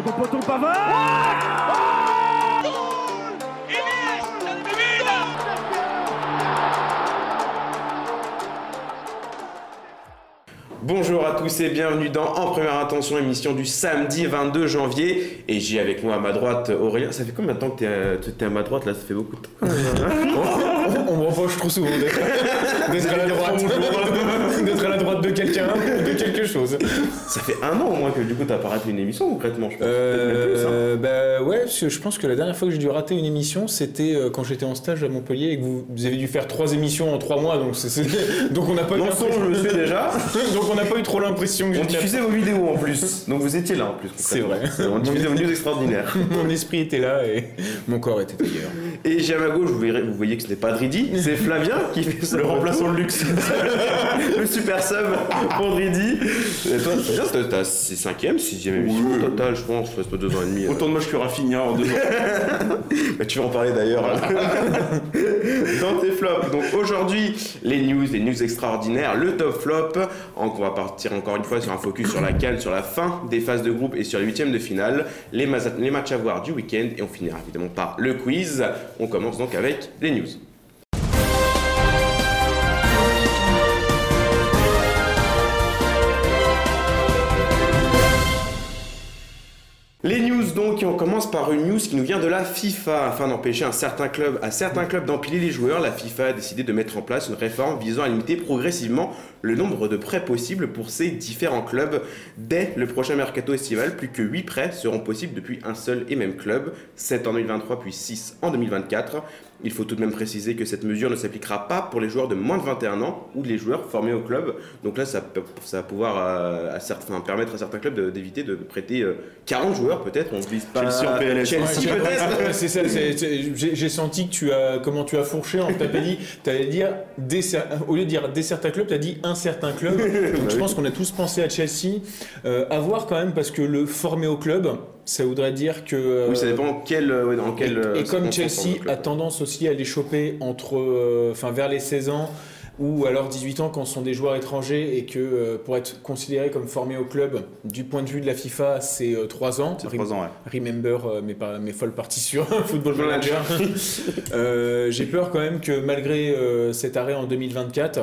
second poteau Pavard Bonjour à tous et bienvenue dans En Première Intention, émission du samedi 22 janvier. Et j'ai avec moi à ma droite Aurélien. Ça fait combien de temps que t'es à, à ma droite là? Ça fait beaucoup de temps. On me reproche trop souvent d'être à la droite, d'être à la droite de quelqu'un, de quelque chose. Ça fait un an au moins que du coup t'as pas raté une émission concrètement, je pense. Euh, bah ouais, parce que je pense que la dernière fois que j'ai dû rater une émission, c'était euh, quand j'étais en stage à Montpellier et que vous, vous avez dû faire trois émissions en trois mois, donc c'est, donc on n'a pas eu je suis déjà. donc on n'a pas eu trop l'impression que On diffusait vos vidéos en plus. Donc vous étiez là en plus. C'est vrai. On diffusait vos news extraordinaires. Mon esprit était là et mon corps était ailleurs. Et j'ai à ma gauche, vous, verrez- vous voyez que ce n'est pas Dridi, c'est Flavien qui fait ça. Le remplaçant de luxe. le super sub pour Dridi. Et toi, t'as- t'as- c'est cinquième, sixième émission au total, je pense, reste deux ans et demi. Autant de moche que Rafinha en deux ans. Bah, tu vas en parler d'ailleurs dans tes flops. Donc aujourd'hui, les news, les news extraordinaires, le top flop. Donc, on va partir encore une fois sur un focus sur la cale, sur la fin des phases de groupe et sur les huitièmes de finale, les matchs à voir du week-end et on finira évidemment par le quiz. On commence donc avec les news. Les news donc, on commence par une news qui nous vient de la FIFA. Afin d'empêcher un certain club, à certains clubs d'empiler les joueurs, la FIFA a décidé de mettre en place une réforme visant à limiter progressivement le nombre de prêts possibles pour ces différents clubs. Dès le prochain mercato estival, plus que 8 prêts seront possibles depuis un seul et même club, 7 en 2023 puis 6 en 2024. Il faut tout de même préciser que cette mesure ne s'appliquera pas pour les joueurs de moins de 21 ans ou les joueurs formés au club. Donc là, ça, va pouvoir euh, permettre à certains clubs d'éviter de prêter euh, 40 joueurs peut-être. On vise pas Chelsea en PLS. Chelsea Ouais, peut-être. c'est ça, c'est- c'est- j'ai j'ai senti que tu as, comment tu as fourché en t'as dit, t'allais dire, des au lieu de dire des certains clubs, t'as dit un certain club. Donc je pense qu'on a tous pensé à Chelsea. Euh, à voir quand même, parce que le formé au club, ça voudrait dire que. Oui, ça dépend quel, euh, ouais, dans quel. et, euh, et comme Chelsea a tendance aussi à les choper entre, euh, enfin vers les 16 ans ou alors 18 ans quand ce sont des joueurs étrangers et que euh, pour être considéré comme formé au club, du point de vue de la FIFA, c'est 3 ans. C'est trois ans, ouais. Remember euh, mes, folles parties sur Football Manager. Euh, J'ai peur quand même que malgré euh, cet arrêt en 2024,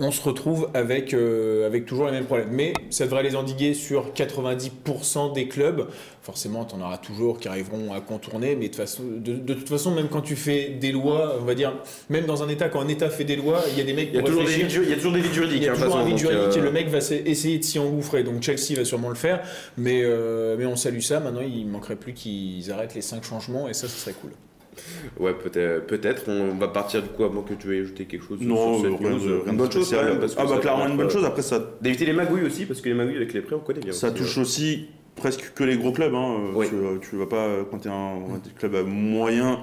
on se retrouve avec, euh, avec toujours les mêmes problèmes. Mais ça devrait les endiguer sur 90% des clubs. Forcément, tu en auras toujours qui arriveront à contourner, mais de, façon, de, de toute façon, même quand tu fais des lois, on va dire, même dans un État, quand un État fait des lois, il y a des mecs Il y a toujours des il y a toujours des vides juridiques. Il y a hein, toujours un vide juridique et euh, le mec va essayer de s'y engouffrer. Donc Chelsea va sûrement le faire, mais, euh, mais on salue ça. Maintenant, il manquerait plus qu'ils arrêtent les 5 changements et ça, ce serait cool. Ouais, peut-être. peut-être. On va partir du coup, avant que tu vaies ajouté quelque chose Non, sur euh, cette rien news. de, rien Une bonne chose, spécial. quand même, parce que ah bah clairement une bonne chose. Après ça, D'éviter les magouilles aussi, parce que les magouilles avec les prêts, on connaît bien. ça aussi, touche euh. aussi presque que les gros clubs. Hein. Oui. Tu, tu vas pas quand t'es un, un club moyen.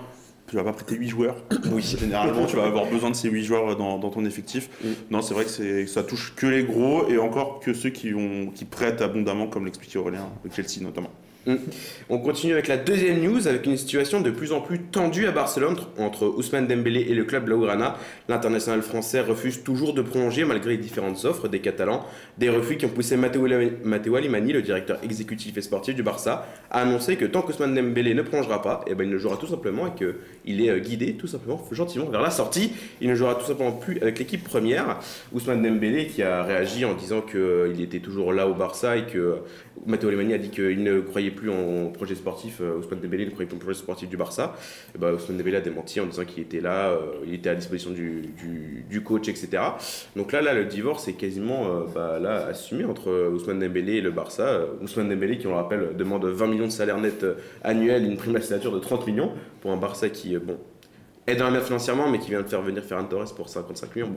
Tu vas pas prêter 8 joueurs. Oui, généralement, tu vas avoir besoin de ces 8 joueurs dans, dans ton effectif. Mm. Non, c'est vrai que ça touche que les gros et encore que ceux qui, ont, qui prêtent abondamment, comme l'expliquait Aurélien, avec Chelsea notamment. On continue avec la deuxième news, avec une situation de plus en plus tendue à Barcelone entre Ousmane Dembélé et le club Blaugrana. L'international français refuse toujours de prolonger malgré les différentes offres des Catalans. Des refus qui ont poussé Matteo Alimani, le directeur exécutif et sportif du Barça, à annoncer que tant qu'Ousmane Dembélé ne prolongera pas, eh ben, il ne jouera tout simplement et qu'il est euh, guidé tout simplement gentiment vers la sortie. Il ne jouera tout simplement plus avec l'équipe première. Ousmane Dembélé qui a réagi en disant qu'il était toujours là au Barça et que Matteo Alemani a dit qu'il ne croyait plus en projet sportif, euh, Ousmane Dembélé ne croyait plus en projet sportif du Barça. Et bah, Ousmane Dembélé a démenti en disant qu'il était là, euh, il était à disposition du, du- coach, etc. Donc là, là, le divorce est quasiment euh, bah, là, assumé entre Ousmane Dembélé et le Barça. Ousmane Dembélé, qui on le rappelle, demande 20 millions de salaire net annuel, une prime à signature de 30 millions pour un Barça qui, bon, est dans la merde financièrement, mais qui vient de faire venir Ferran Torres pour 55 millions. Bon,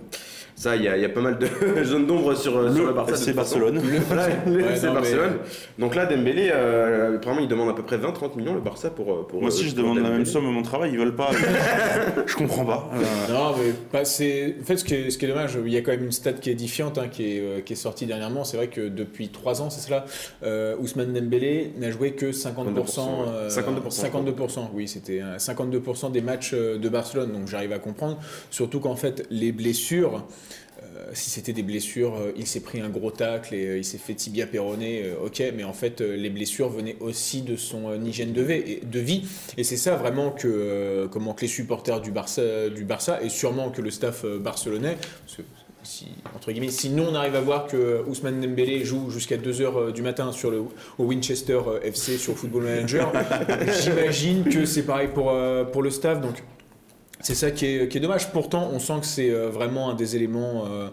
ça, il y, a- il y a pas mal de zones d'ombre sur, euh, sur le Barça. FC toute façon. Barcelone. Voilà, Ouais, mais-. Donc là, Dembélé, euh, apparemment, il demande à peu près 20-30 millions le Barça pour. euh, pour Moi aussi, euh, je pour demande la même somme à mon travail, ils veulent pas. je comprends pas. Euh, Non, mais pas- c'est. En fait, ce qui, est, ce qui est dommage, il y a quand même une stat qui est édifiante, hein, qui, est, qui est sortie dernièrement. C'est vrai que depuis 3 ans, c'est cela, euh, Ousmane Dembélé n'a joué que 50%. 52%, euh, 52%, 52%, oui, c'était euh, 52% des matchs de Barcelone, donc j'arrive à comprendre. Surtout qu'en fait, les blessures, euh, si c'était des blessures, euh, il s'est pris un gros tacle et euh, il s'est fait tibia péroné, ok, mais en fait, les blessures venaient aussi de son hygiène de vie, et, de vie. Et c'est ça vraiment que, comment que les supporters du Barça, du Barça et sûrement que le staff barcelonais, parce que si, entre guillemets, si nous on arrive à voir que Ousmane Dembélé joue jusqu'à 2h du matin sur le, au Winchester FC sur Football Manager, j'imagine que c'est pareil pour, pour le staff. Donc c'est ça qui est, qui est dommage. Pourtant, on sent que c'est euh, vraiment un des éléments euh,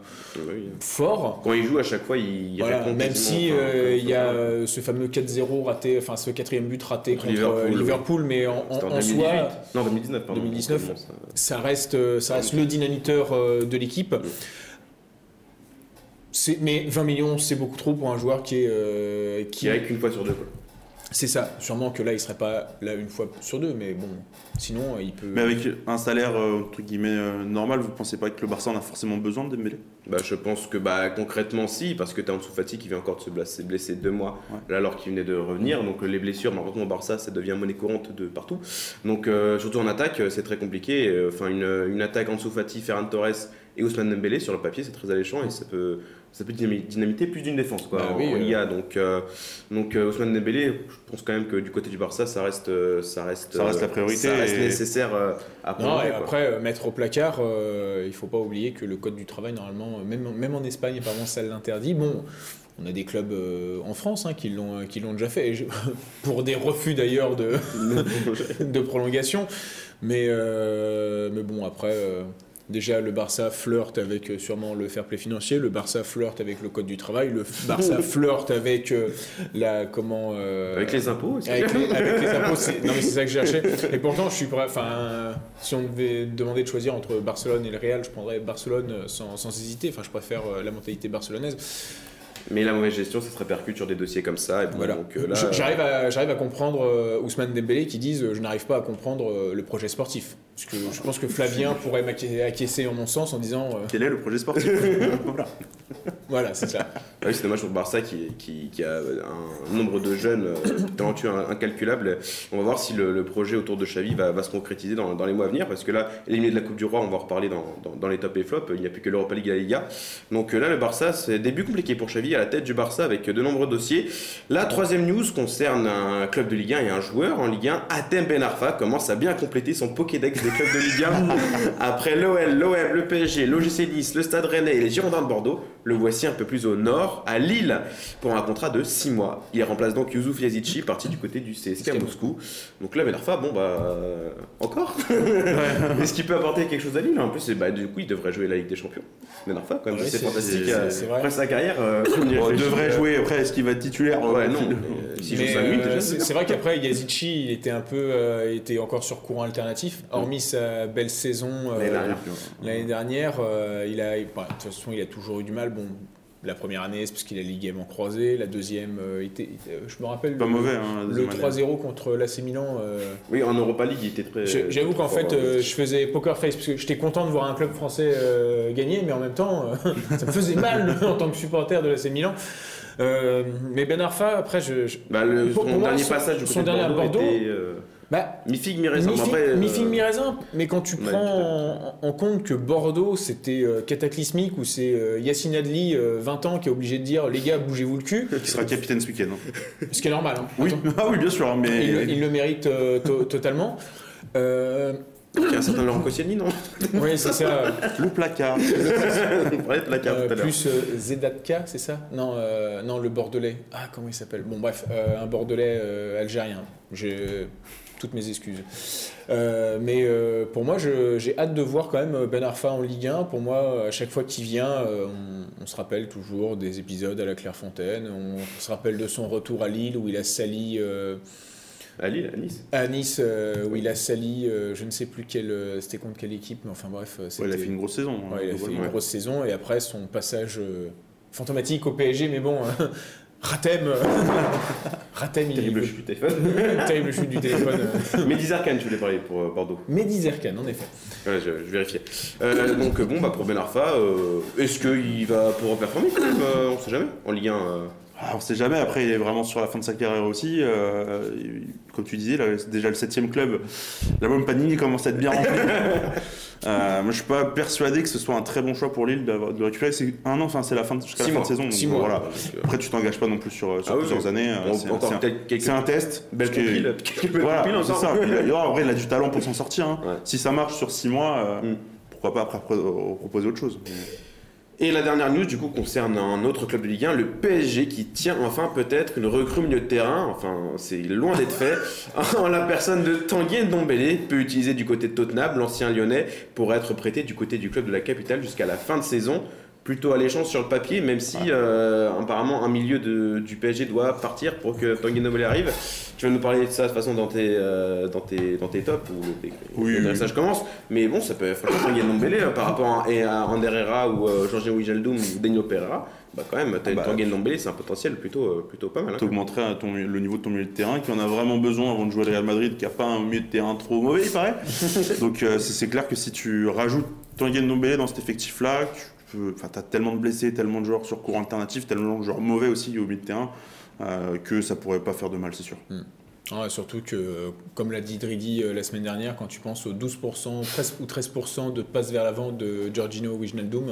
Oui. forts. Quand il joue à chaque fois, il, il Voilà, répond même si euh, il y a euh, ce fameux 4-0 raté, enfin ce quatrième but raté contre Liverpool, euh, oui. Liverpool, mais en, en- C'était en en 2018. soi, Non, 2019, pardon. 2019. Bon, ça- ça reste, ça reste le dynamiteur de l'équipe. Mais 20 millions, c'est beaucoup trop pour un joueur qui est. euh, Qui qui, arrive qu'une fois sur deux. Quoi. C'est ça. Sûrement que là, il serait pas là une fois sur deux, mais bon, sinon, il peut. Mais avec un salaire euh, entre guillemets euh, normal, vous pensez pas que le Barça en a forcément besoin de Dembélé? Bah, je pense que bah, concrètement, si, parce que tu as Ansu Fati qui vient encore de se blesser, blesser deux mois, Ouais. là, alors qu'il venait de revenir. Donc, les blessures, malheureusement, au Barça, ça devient monnaie courante de partout. Donc, euh, surtout en attaque, euh, c'est très compliqué. Euh, Enfin, une, une attaque Ansu Fati, Ferran Torres et Ousmane Dembélé, sur le papier, c'est très alléchant et ça peut, ça peut dynami- dynamiter plus d'une défense quoi, Bah en, oui, en euh. Donc, euh, donc euh, Ousmane Dembélé, je pense quand même que du côté du Barça, ça reste, euh, ça reste, Ça reste la priorité Ça reste et- nécessaire à Non, prendre. et après, mettre au placard, euh, il faut pas oublier que le code du travail, normalement, même, même en Espagne, apparemment, ça l'interdit. Bon, on a des clubs euh, en France hein, qui l'ont qui l'ont déjà fait, je- pour des refus d'ailleurs de, de prolongation. Mais, euh, mais bon, après, euh, déjà, le Barça flirte avec euh, sûrement le fair play financier, le Barça flirte avec le code du travail, le Barça flirte avec euh, la. Comment. euh, Avec les impôts aussi. avec les, avec les impôts, c'est- non mais c'est ça que j'ai cherché. Et pourtant, je suis prêt. Enfin, euh, si on devait demander de choisir entre Barcelone et le Real, je prendrais Barcelone sans, sans hésiter. Enfin, je préfère euh, la mentalité barcelonaise. Mais la mauvaise gestion, ça se répercute sur des dossiers comme ça. Et bon, Voilà. donc, là, Je- J'arrive à, j'arrive à comprendre euh, Ousmane Dembélé qui disent euh, je n'arrive pas à comprendre euh, le projet sportif. Parce que je pense que Flavien pourrait m'acquiescer acquiescer en mon sens en disant euh, Quel est le projet sportif Voilà. voilà, c'est ça. Ah oui, c'est dommage pour Barça qui, qui, qui a un nombre de jeunes euh, talentueux in- incalculable. On va voir si le, le projet autour de Xavi va, va se concrétiser dans, dans les mois à venir. Parce que là, éliminé de la Coupe du Roi, on va en reparler dans, dans, dans les tops et flops. Il n'y a plus que l'Europa League et la Liga. Donc euh, là, le Barça, c'est début compliqué pour Xavi à la tête du Barça avec de nombreux dossiers. La troisième news concerne un club de Ligue 1 et un joueur en Ligue 1. Atem Ben Arfa commence à bien compléter son Pokédex des clubs de Ligue 1. Après l'OL, l'OM, le PSG, l'OGC Nice, le Stade Rennais et les Girondins de Bordeaux, le voici un peu plus au nord, à Lille, pour un contrat de 6 mois. Il remplace donc Youssouf Yazici, parti du côté du CSK Moscou. Donc là, Ben Arfa, bon bah... euh, encore Est-ce qu'il peut apporter quelque chose à Lille? En plus, bah, du coup, il devrait jouer la Ligue des Champions. Ben Arfa, quand même, Ouais, c'est fantastique. euh. Après sa carrière, euh, Bon, il devrait jouer. Après, est-ce qu'il va être titulaire? Ouais, non. Mais, S'il Mais, joue 5 minutes, déjà, c'est vrai qu'après Yazici, il était un peu, euh, était encore sur courant alternatif. Hormis sa belle saison euh, L'année dernière. l'année dernière, euh, il a, bah, de toute façon, il a toujours eu du mal. Bon, la première année, c'est parce qu'il a ligamement croisé. La deuxième, euh, était, euh, je me rappelle Pas le, mauvais. Hein, le deuxième année. 3-0 contre l'AC Milan. euh, Oui, en Europa League, il était très. J'avoue qu'en fait, euh, euh, je faisais poker face parce que j'étais content de voir un club français gagner, mais en même temps, ça me faisait mal en tant que supporter de l'AC Milan. Mais Ben Arfa, après, je, je- Bah, le, Pour- son pour moi, dernier son- passage du son côté de dernier à Bordeaux, Bordeaux, était, bah, mi-figue, mi-raisin. Mi-figue, Après, euh, mi-figue, mi-raisin, mais quand tu ouais, prends en, en compte que Bordeaux c'était euh, cataclysmique, où c'est euh, Yacine Adli, euh, 20 ans, qui est obligé de dire les gars, bougez-vous le cul, Qui sera capitaine ce week-end. hein. ce qui est normal. hein. Oui, ah oui, bien sûr, hein, mais. il, le- il le mérite euh, to- totalement. Euh, Il y a un certain Laurent Koscielny, non? Oui, c'est ça. Le placard. La carte Euh, tout à l'heure. plus euh, Zedatka, c'est ça? Non, euh, non, le Bordelais. Ah, comment il s'appelle? Bon, bref, euh, un Bordelais euh, algérien. J'ai toutes mes excuses. Euh, mais euh, pour moi, j'ai hâte de voir quand même Ben Arfa en Ligue 1. Pour moi, à chaque fois qu'il vient, euh, on, on se rappelle toujours des épisodes à la Clairefontaine. On, se rappelle de son retour à Lille où il a sali. euh, À Lille, à Nice. à Nice, euh, où il a sali, euh, je ne sais plus quel, euh, c'était contre quelle équipe, mais enfin bref, euh, Ouais, c'était. il a fait une grosse saison. hein, Ouais, il a fait une grosse saison et après son passage euh, fantomatique au PSG, mais bon, Ratem, Ratem, il Terrible chute du téléphone. Terrible chute du téléphone. Mehdi Zarkan, je voulais parler pour euh, Bordeaux. Mehdi Zerkan, en effet. Ouais, je, je vérifiais. Euh, donc, bon, bah, pour Ben Arfa, euh, est-ce qu'il va pouvoir performer quand même? On sait jamais. En Ligue 1. Ah, on sait jamais, après il est vraiment sur la fin de sa carrière aussi. euh, comme tu disais, là, déjà le septième club. La bonne Panini commence à être bien remplie. Euh, moi je suis pas persuadé que ce soit un très bon choix pour Lille de le récupérer. C'est un an, enfin c'est la fin de, jusqu'à Six la fin mois. de saison. donc Six mois. Voilà. donc, Après tu t'engages pas non plus sur, sur Ah plusieurs oui. années. euh, c'est- encore c'est un- peut-être quelques C'est un test. que- Voilà, c'est ça. Puis, il a- en vrai, il a du talent pour s'en sortir. hein. Ouais. Si ça marche sur 6 mois, euh, Mm. pourquoi pas après pro- proposer autre chose. Et la dernière news, du coup, concerne un autre club de Ligue 1, le PSG, qui tient enfin peut-être une recrue milieu de terrain. Enfin, c'est loin d'être fait. En la personne de Tanguy Ndombele, peu utilisé du côté de Tottenham, l'ancien lyonnais, pour être prêté du côté du club de la capitale jusqu'à la fin de saison. Plutôt alléchant sur le papier, même si euh, apparemment un milieu de- du PSG doit partir pour que Tanguy Ndombele arrive. Tu vas nous parler de ça de toute façon dans tes, euh, dans tes, dans tes tops où le, Oui, le oui. message commence. Mais bon, ça peut franchement Tanguy Ndombele euh, par rapport à, et à Ander Herrera ou euh, Jorge Wijnaldum ou Danilo Pereira. Bah quand même, t'as Ah bah. Tanguy Ndombele, c'est un potentiel plutôt, plutôt pas mal. hein. T'augmenterais ton- le niveau de ton milieu de terrain, qui en a vraiment besoin avant de jouer le Real Madrid, qui a pas un milieu de terrain trop mauvais, il paraît. Donc euh, c'est clair que si tu rajoutes Tanguy Ndombele dans cet effectif-là, tu peux- enfin, t'as tellement de blessés, tellement de joueurs sur courant alternatif, tellement de joueurs mauvais aussi au milieu de terrain, euh, que ça pourrait pas faire de mal, c'est sûr. Ouais, surtout que, euh, comme l'a dit Dridi euh, la semaine dernière, quand tu penses aux 12%, 13 ou 13% de passes vers l'avant de Giorgino Wijnaldum,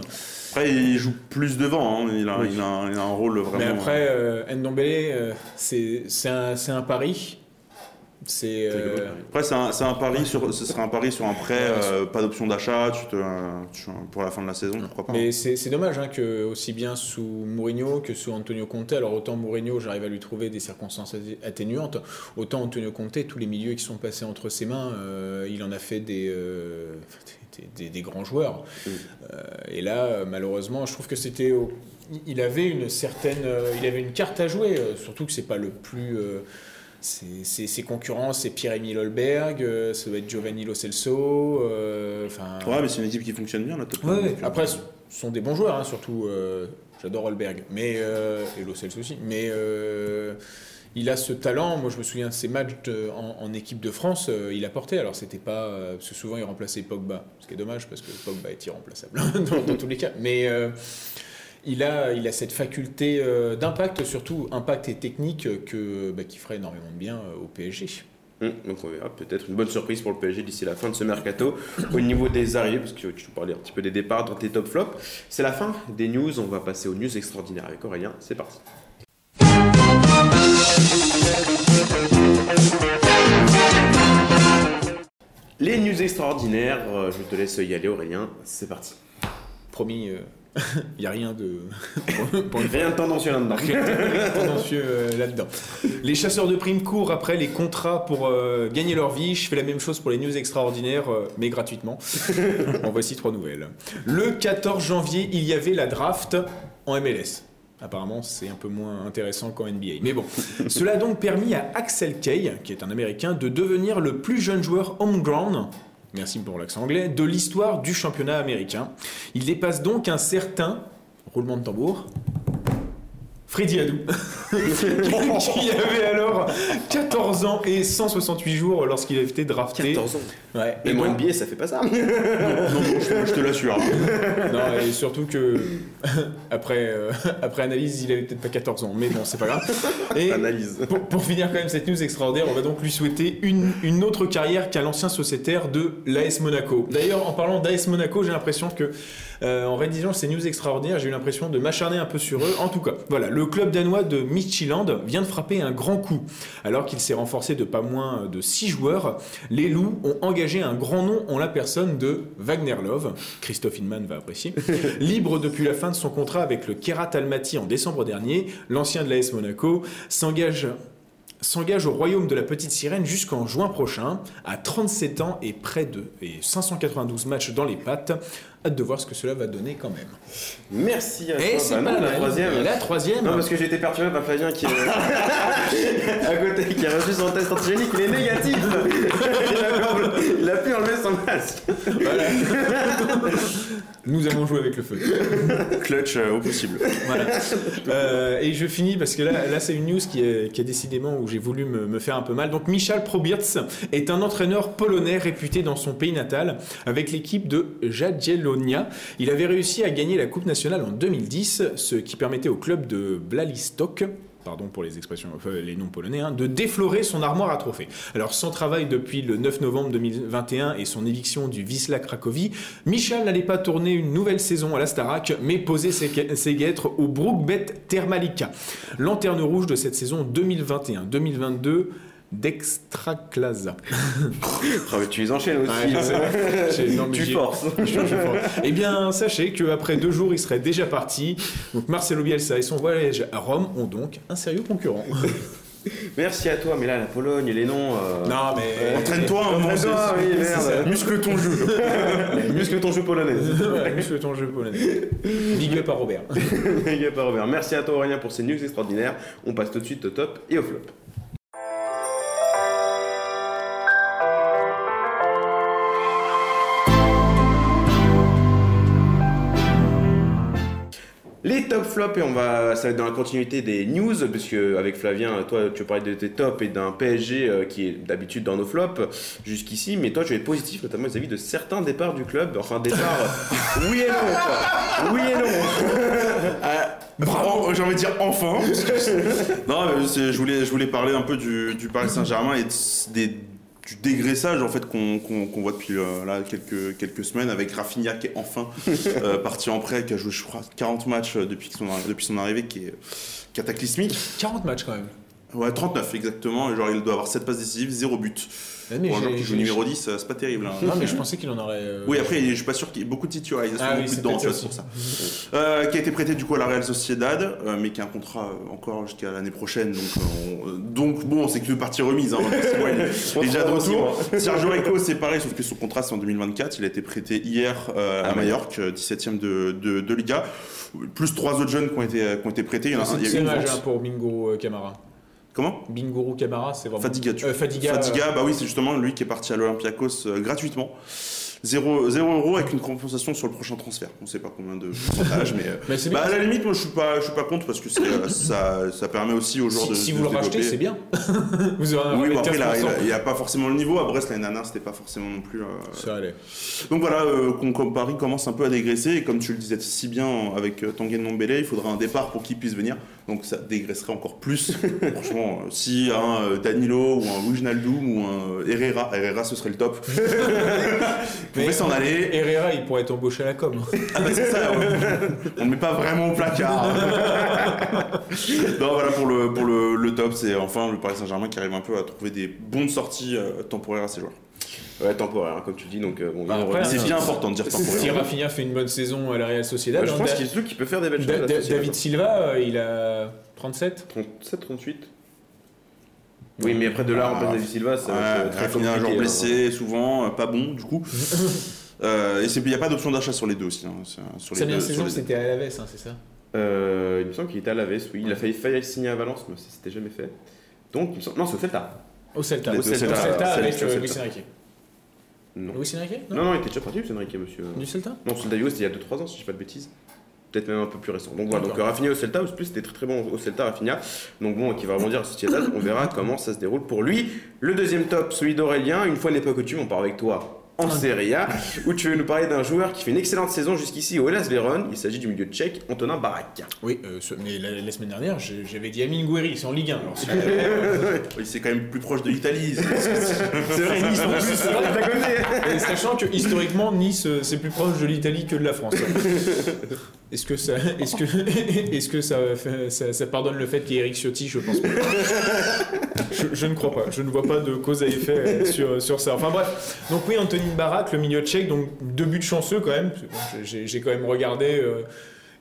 Après, il joue plus devant, hein, il, a, Oui. il, a un, il a un rôle vraiment. Mais après, euh, Ndombele, euh, c'est un, c'est un pari. C'est. euh, Après, c'est un, pari sur, ce serait un pari sur un prêt, euh, pas d'option d'achat, tu te, tu- pour la fin de la saison, pourquoi pas. Mais c'est c'est dommage hein, que aussi bien sous Mourinho que sous Antonio Conte, alors autant Mourinho j'arrive à lui trouver des circonstances atténuantes, autant Antonio Conte, tous les milieux qui sont passés entre ses mains, euh, il en a fait des, des, des- des grands joueurs. Et là, malheureusement, je trouve que c'était... Il avait une certaine... il avait une carte à jouer, surtout que c'est pas le plus... ses, concurrents, c'est Pierre-Emile Holberg, euh, ça doit être Giovanni Lo Celso. euh, Ouais, mais c'est une équipe qui fonctionne bien, là. Ouais, ouais. Euh, Après, ce sont des bons joueurs, hein, surtout. euh, J'adore Holberg, mais et Lo Celso aussi. Mais il a ce talent. Moi, je me souviens de ses matchs de- en, en équipe de France. il a porté. Alors, c'était pas parce que souvent il remplaçait Pogba, ce qui est dommage parce que Pogba est irremplaçable dans, dans tous les cas. Mais il a, il a cette faculté euh, d'impact, surtout impact et technique, que, bah, qui ferait énormément de bien euh, au PSG. Hum, donc on verra peut-être une bonne surprise pour le PSG d'ici la fin de ce mercato. Au niveau des arrivées, parce que tu parlais un petit peu des départs dans tes top flops, c'est la fin des news. On va passer aux news extraordinaires avec Aurélien. C'est parti. Les news extraordinaires, euh, je te laisse y aller Aurélien, c'est parti. Promis, il n'y a rien de. Rien de tendancieux là-dedans. tendancieux euh, là-dedans. Les chasseurs de primes courent après les contrats pour euh, gagner leur vie. Je fais la même chose pour les news extraordinaires, euh, mais gratuitement. en voici trois nouvelles. Le 14 janvier, il y avait la draft en MLS. Apparemment, c'est un peu moins intéressant qu'en NBA. Mais bon, cela a donc permis à Axel Kay, qui est un Américain, de devenir le plus jeune joueur homegrown, merci pour l'accent anglais, de l'histoire du championnat américain. Il dépasse donc un certain, roulement de tambour, Freddy Hadou, qui avait alors 14 ans et 168 jours lorsqu'il a été drafté. 14 ans. Ouais. Et moi, NBA, ça fait pas ça. Non, non, je, je te l'assure. Non, et surtout que après, euh, après analyse, il avait peut-être pas 14 ans, mais bon, c'est pas grave. Et Analyse. pour, pour finir quand même cette news extraordinaire, on va donc lui souhaiter une, une autre carrière qu'à l'ancien sociétaire de l'AS Monaco. D'ailleurs, en parlant d'AS Monaco, j'ai l'impression que euh, en rédigeant ces news extraordinaires, j'ai eu l'impression de m'acharner un peu sur eux. En tout cas, voilà, le club danois de Midtjylland vient de frapper un grand coup. Alors qu'il s'est renforcé de pas moins de 6 joueurs, les Loups ont engagé un grand nom en la personne de Wagner Love, Christophe Inman va apprécier, libre depuis la fin de son contrat avec le Kerat Almaty en décembre dernier, l'ancien de l'AS Monaco s'engage s'engage au royaume de la petite sirène jusqu'en juin prochain, à 37 ans et près de et 592 matchs dans les pattes. Hâte de voir ce que cela va donner quand même. Merci à Et toi. c'est Bah pas non, la troisième. Et la troisième. Non, parce que j'ai été perturbé par Flavien qui est à côté, qui a reçu son test antigénique, il est négatif. Il a, pu enlever son masque. Nous avons joué avec le feu. Clutch euh, au possible. Voilà. Euh, et je finis parce que là, là c'est une news qui est, qui est décidément où j'ai voulu me, me faire un peu mal. Donc Michal Probierz est un entraîneur polonais réputé dans son pays natal avec l'équipe de Il avait réussi à gagner la Coupe nationale en 2010, ce qui permettait au club de Blalystok pardon pour les expressions, enfin, les noms polonais, hein, de déflorer son armoire à trophées. Alors sans travail depuis le 9 novembre 2021 et son éviction du Wisla Cracovie, Michal n'allait pas tourner une nouvelle saison à la Starac, mais poser ses, ses guêtres au Brookbet Thermalika, lanterne rouge de cette saison 2021-2022 d'Extraklasa. Oh, mais tu les enchaînes aussi. Ouais, non, tu forces. Eh bien, sachez qu'après deux jours, il serait déjà parti. Donc Marcelo Bielsa et son voyage à Rome ont donc un sérieux concurrent. Merci à toi, mais là, la Pologne, les noms. euh, Non, mais. Entraîne-toi moment, Entraîne-toi, c'est- oui, merde. Muscle ton jeu. Muscle ton jeu polonais. Ouais, muscle ton jeu polonais. Big up à Robert. Big up à Robert. Merci à toi, Aurélien, pour ces news extraordinaires. On passe tout de suite au top et au flop. Les top flops, et on va, ça va être dans la continuité des news, puisque avec Flavien, toi, tu parlais de tes tops et d'un PSG euh, qui est d'habitude dans nos flops jusqu'ici, mais toi, tu es positif, notamment vis-à-vis de certains départs du club. Enfin, départs, euh, oui et non, quoi. Oui et non. Bravo, j'ai envie de dire enfin. non, je voulais, je voulais parler un peu du, du Paris Saint-Germain et de- des- du dégraissage en fait qu'on qu'on- qu'on voit depuis euh, là quelques, quelques semaines avec Rafinha qui est enfin euh, parti en prêt, qui a joué je crois 40 matchs euh, depuis son, depuis son arrivée, qui est cataclysmique. 40 matchs quand même. Ouais, 39 exactement, et genre il doit avoir 7 passes décisives, 0 but. Ouais, mais Pour un joueur qui joue numéro 10, euh, c'est pas terrible. hein. Non, mais je pensais qu'il en aurait. euh, Oui, après, je suis pas sûr qu'il y ait beaucoup de titularisations Ah non oui, ça c'est pour ça. Euh, qui a été prêté du coup à la Real Sociedad, euh, mais qui a un contrat encore jusqu'à l'année prochaine. Donc, on- donc bon, c'est que partie remise. Hein, il est déjà de retour. Sergio Rico, c'est pareil, sauf que son contrat c'est en 2024. Il a été prêté hier euh, à Ah, Majorque, euh, 17ème de, de, de Liga. Plus trois autres jeunes qui ont été, qui ont été prêtés. Il y en a, un- il y a C'est une dommage vente. hein, pour Bingo euh, Camara. Comment Bingourou Camara, c'est vraiment. Fadiga, tu Euh, Fadiga. Fadiga, bah oui, c'est justement lui qui est parti à l'Olympiakos euh, gratuitement. 0 euros avec une compensation sur le prochain transfert. On sait pas combien de pourcentage, mais, euh, Mais bah, à la limite, moi je suis pas, je suis pas contre parce que euh, ça, ça permet aussi aux joueurs si, de. si de vous le rachetez, c'est bien. vous aurez un Oui, bon, après, là, 15%. il n'y a, pas forcément le niveau. À Brest, l'année dernière, c'était pas forcément non plus. euh, Ça allait. Donc voilà, euh, comme Paris commence un peu à dégraisser, et comme tu le disais si bien avec euh, Tanguy Ndombele, il faudra un départ pour qu'il puisse venir. Donc ça dégraisserait encore plus. Franchement, si un Danilo ou un Wijnaldum ou un Herrera, Herrera ce serait le top. Pouvait s'en aller. Herrera, il pourrait être embauché à la com. Ah bah c'est ça, on ne met pas vraiment au placard. non voilà pour le, pour le, le top, c'est enfin le Paris Saint-Germain qui arrive un peu à trouver des bonnes sorties euh, temporaires à ses joueurs. Ouais, temporaire, hein, comme tu dis. Donc, euh, bon, Bah, C'est bien important de dire Si temporaire. Rafinha fait une bonne saison à la Real Sociedad, Ouais, je hein, pense qu'il qu'il peut faire des belles choses. David Silva, euh, il a 37 37, 38 Oui, mais après de là, en Ah, place David Silva, ça va être très un compliqué. joueur hein. blessé, souvent, euh, pas bon du coup. Euh, et il n'y a pas d'option d'achat sur les deux aussi. hein, c'est- sur les Sa sur saison, c'était à Alaves, hein, c'est ça? Euh, il me semble qu'il était à la veste, oui. Il a failli, failli signer à Valence, mais ça s'était jamais fait. Donc, il me semble... non, c'est au Celta. Au Celta. Au Celta, Celta, Au Celta avec euh, Luis Enrique. Non. Luis Enrique Non, non, il était déjà parti, Luis Enrique, monsieur. Du Celta? Non, Celta c'était il y a 2-3 ans, si je dis pas de bêtises. Peut-être même un peu plus récent. Donc voilà, donc Rafinha au Celta, en plus c'était très très bon au Celta, Rafinha. Donc bon, qui va rebondir à Sociedad, on verra comment ça se déroule pour lui. Le deuxième top, celui d'Aurélien, une fois n'est pas coutume, on part avec toi en Serie A, où tu veux nous parler d'un joueur qui fait une excellente saison jusqu'ici au Hellas Vérone. Il s'agit du milieu tchèque, Antonin Barak. Oui, euh, ce- mais la, la semaine dernière, j'avais dit Amin Gouiri, c'est en Ligue 1. Alors, si- Oui, c'est quand même plus proche de l'Italie. C'est vrai, Nice en plus, c'est vrai, à côté. Et sachant que historiquement, Nice, euh, c'est plus proche de l'Italie que de la France. Est-ce que ça, est-ce que, est-ce que ça, ça, ça pardonne le fait qu'il y ait Eric Ciotti Je pense pas. Je, je ne crois pas. Je ne vois pas de cause à effet sur, sur ça. Enfin bref. Donc oui, Antonin Barak, le milieu tchèque, donc deux buts chanceux quand même. J'ai, j'ai quand même regardé.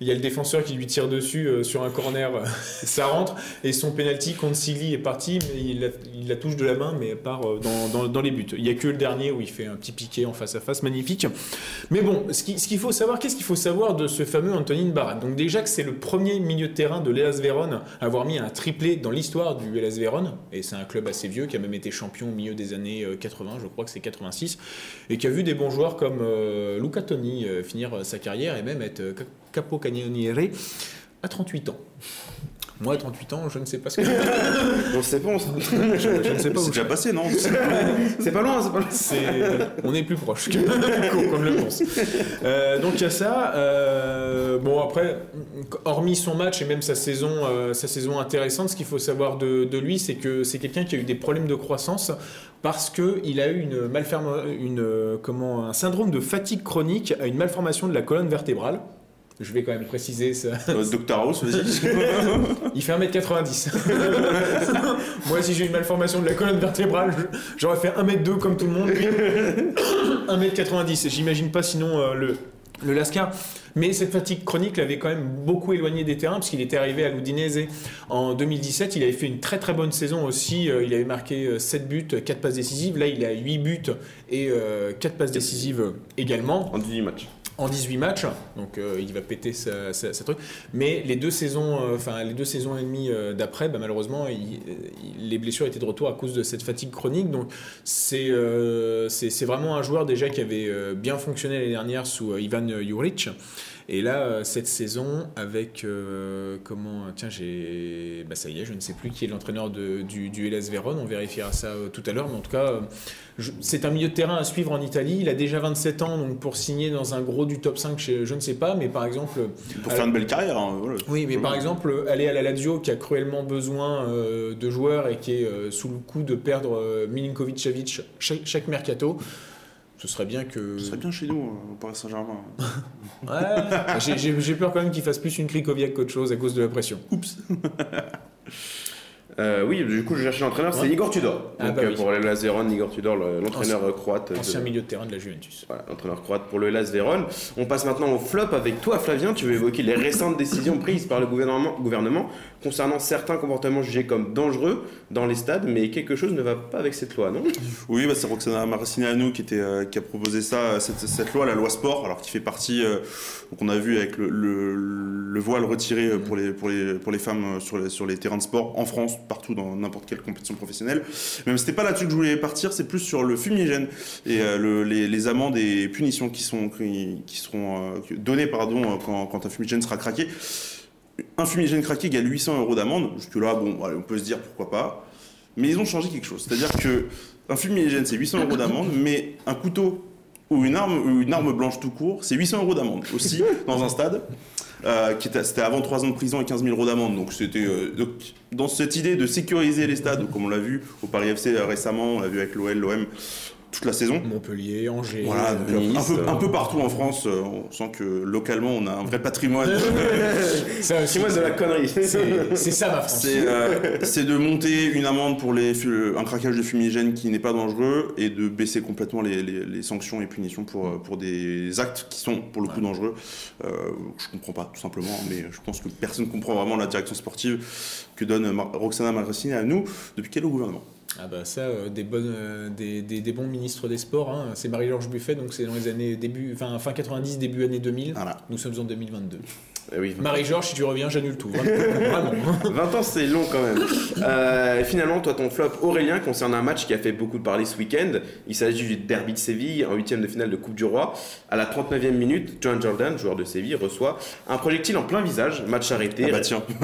Il y a le défenseur qui lui tire dessus euh, sur un corner, euh, ça rentre, et son penalty contre Sigli est parti, mais il la, touche de la main, mais part euh, dans, les buts. Il n'y a que le dernier où il fait un petit piqué en face à face, magnifique. Mais bon, ce qui- ce qu'il faut savoir, qu'est-ce qu'il faut savoir de ce fameux Antonin Barat Donc déjà que c'est le premier milieu de terrain de l'Elas Vérone à avoir mis un triplé dans l'histoire du Hellas Vérone, et c'est un club assez vieux qui a même été champion au milieu des années euh, 80, je crois que c'est 86, et qui a vu des bons joueurs comme Luca Toni finir sa carrière et même être capocannoniere à 38 ans. Moi, à 38 ans, je ne sais pas ce que On sait pas, on sait- je, je ne sais pas C'est déjà passé, non c'est pas loin, c'est pas loin. c'est- on est plus proche que- qu'on le pense. Euh, donc il y a ça. euh, bon après, hormis son match et même sa saison, euh, sa saison intéressante, ce qu'il faut savoir de, de lui, c'est que c'est quelqu'un qui a eu des problèmes de croissance parce que il a eu une malforma- une comment un syndrome de fatigue chronique à une malformation de la colonne vertébrale. Je vais quand même préciser ça. Euh, Dr House, vas-y. Il fait 1m90. Moi, si j'ai une malformation de la colonne vertébrale, j'aurais fait 1m2 comme tout le monde. lui, 1m90. J'imagine pas sinon euh, le, le Lascar. Mais cette fatigue chronique l'avait quand même beaucoup éloigné des terrains, puisqu'il était arrivé à l'Udinese en 2017. Il avait fait une très très bonne saison aussi. Euh, Il avait marqué euh, 7 buts, 4 passes décisives. Là, il a 8 buts et 4 passes décisives également En 18 matchs. En 18 matchs, donc euh, il va péter sa, truc. Mais les deux saisons, euh, enfin les deux saisons et demie euh, d'après, bah, malheureusement, les blessures étaient de retour à cause de cette fatigue chronique. Donc c'est c'est vraiment un joueur déjà qui avait bien fonctionné l'année dernière sous Ivan Juric. Et là, euh, cette saison, avec euh, comment Tiens, j'ai. Bah, ça y est, je ne sais plus qui est l'entraîneur du, du Hellas Vérone. On vérifiera ça euh, tout à l'heure. Mais en tout cas, euh, je- c'est un milieu de terrain à suivre en Italie. Il a déjà 27 ans, donc pour signer dans un gros du top 5, je, je ne sais pas. Mais par exemple. Pour faire une belle carrière. hein, voilà. Oui, mais par exemple, aller à la Lazio qui a cruellement besoin de joueurs et qui est sous le coup de perdre Milinkovic-Savic chaque mercato, ce serait bien que. Ce serait bien chez nous, euh, au Paris Saint-Germain. Ouais, j'ai- peur quand même qu'il fasse plus une Krikoviak qu'autre chose à cause de la pression. Oups. Euh, oui, du coup, je cherchais l'entraîneur, c'est. Igor Tudor. Ah Donc, bah euh, oui. pour le Hellas Vérone, Igor Tudor, le- l'entraîneur croate. de- Ancien milieu de terrain de la Juventus. Voilà, entraîneur croate pour le Hellas Vérone. On passe maintenant au flop avec toi, Flavien. Tu veux évoquer les récentes décisions prises par le gouvernement, gouvernement concernant certains comportements jugés comme dangereux dans les stades, mais quelque chose ne va pas avec cette loi, non? Oui, bah, c'est Roxana Maracineanu qui, euh, qui a proposé ça, cette, loi, la loi sport, alors qui fait partie, euh, a vu avec le, le- le voile retiré euh, pour les, femmes euh, sur les, terrains de sport en France, partout dans n'importe quelle compétition professionnelle. Même c'était pas là-dessus que je voulais partir, c'est plus sur le fumigène et euh, le- les, amendes et punitions qui, seront euh, données euh, quand un fumigène sera craqué. Un fumigène craqué égale 800 euros d'amende. Jusque-là, bon, allez, on peut se dire pourquoi pas. Mais ils ont changé quelque chose. C'est-à-dire que un fumigène, c'est 800 euros d'amende, mais un couteau ou une arme, une arme blanche tout court, c'est 800 euros d'amende aussi dans un stade. euh, c'était avant 3 ans de prison et 15 000 euros d'amende. Donc c'était euh, dans cette idée de sécuriser les stades, comme on l'a vu au Paris FC récemment, on l'a vu avec l'OL, l'OM toute la saison. Montpellier, Angers. Voilà, euh, donc, un, peu, euh. un peu partout en France, euh, on sent que localement on a un vrai patrimoine. C'est moi de la connerie. c'est ça ma France. C'est euh, de monter une amende pour les, un craquage de fumigène qui n'est pas dangereux et de baisser complètement les, les- les sanctions et punitions pour, pour des actes qui sont pour le coup dangereux. Euh, je comprends pas tout simplement, mais je pense que personne comprend vraiment la direction sportive que donne Mar- Roxana Maracini à nous depuis qu'elle est au gouvernement? Ah bah ça, euh, des, bonnes, euh, des, des, des bons ministres des sports, hein. c'est Marie-Georges Buffet, donc c'est dans les années début, enfin, fin 90, début années 2000. Voilà. Nous sommes en 2022. Eh oui, Marie-Georges, si tu reviens, j'annule tout. Vraiment. vraiment. 20 ans, c'est long quand même. Euh, finalement, toi, ton flop Aurélien concerne un match qui a fait beaucoup de parler ce week-end. Il s'agit du derby de Séville, en huitième de finale de Coupe du Roi. À la 39e minute, John Jordan, joueur de Séville, reçoit un projectile en plein visage. Match arrêté. Ah bah tiens,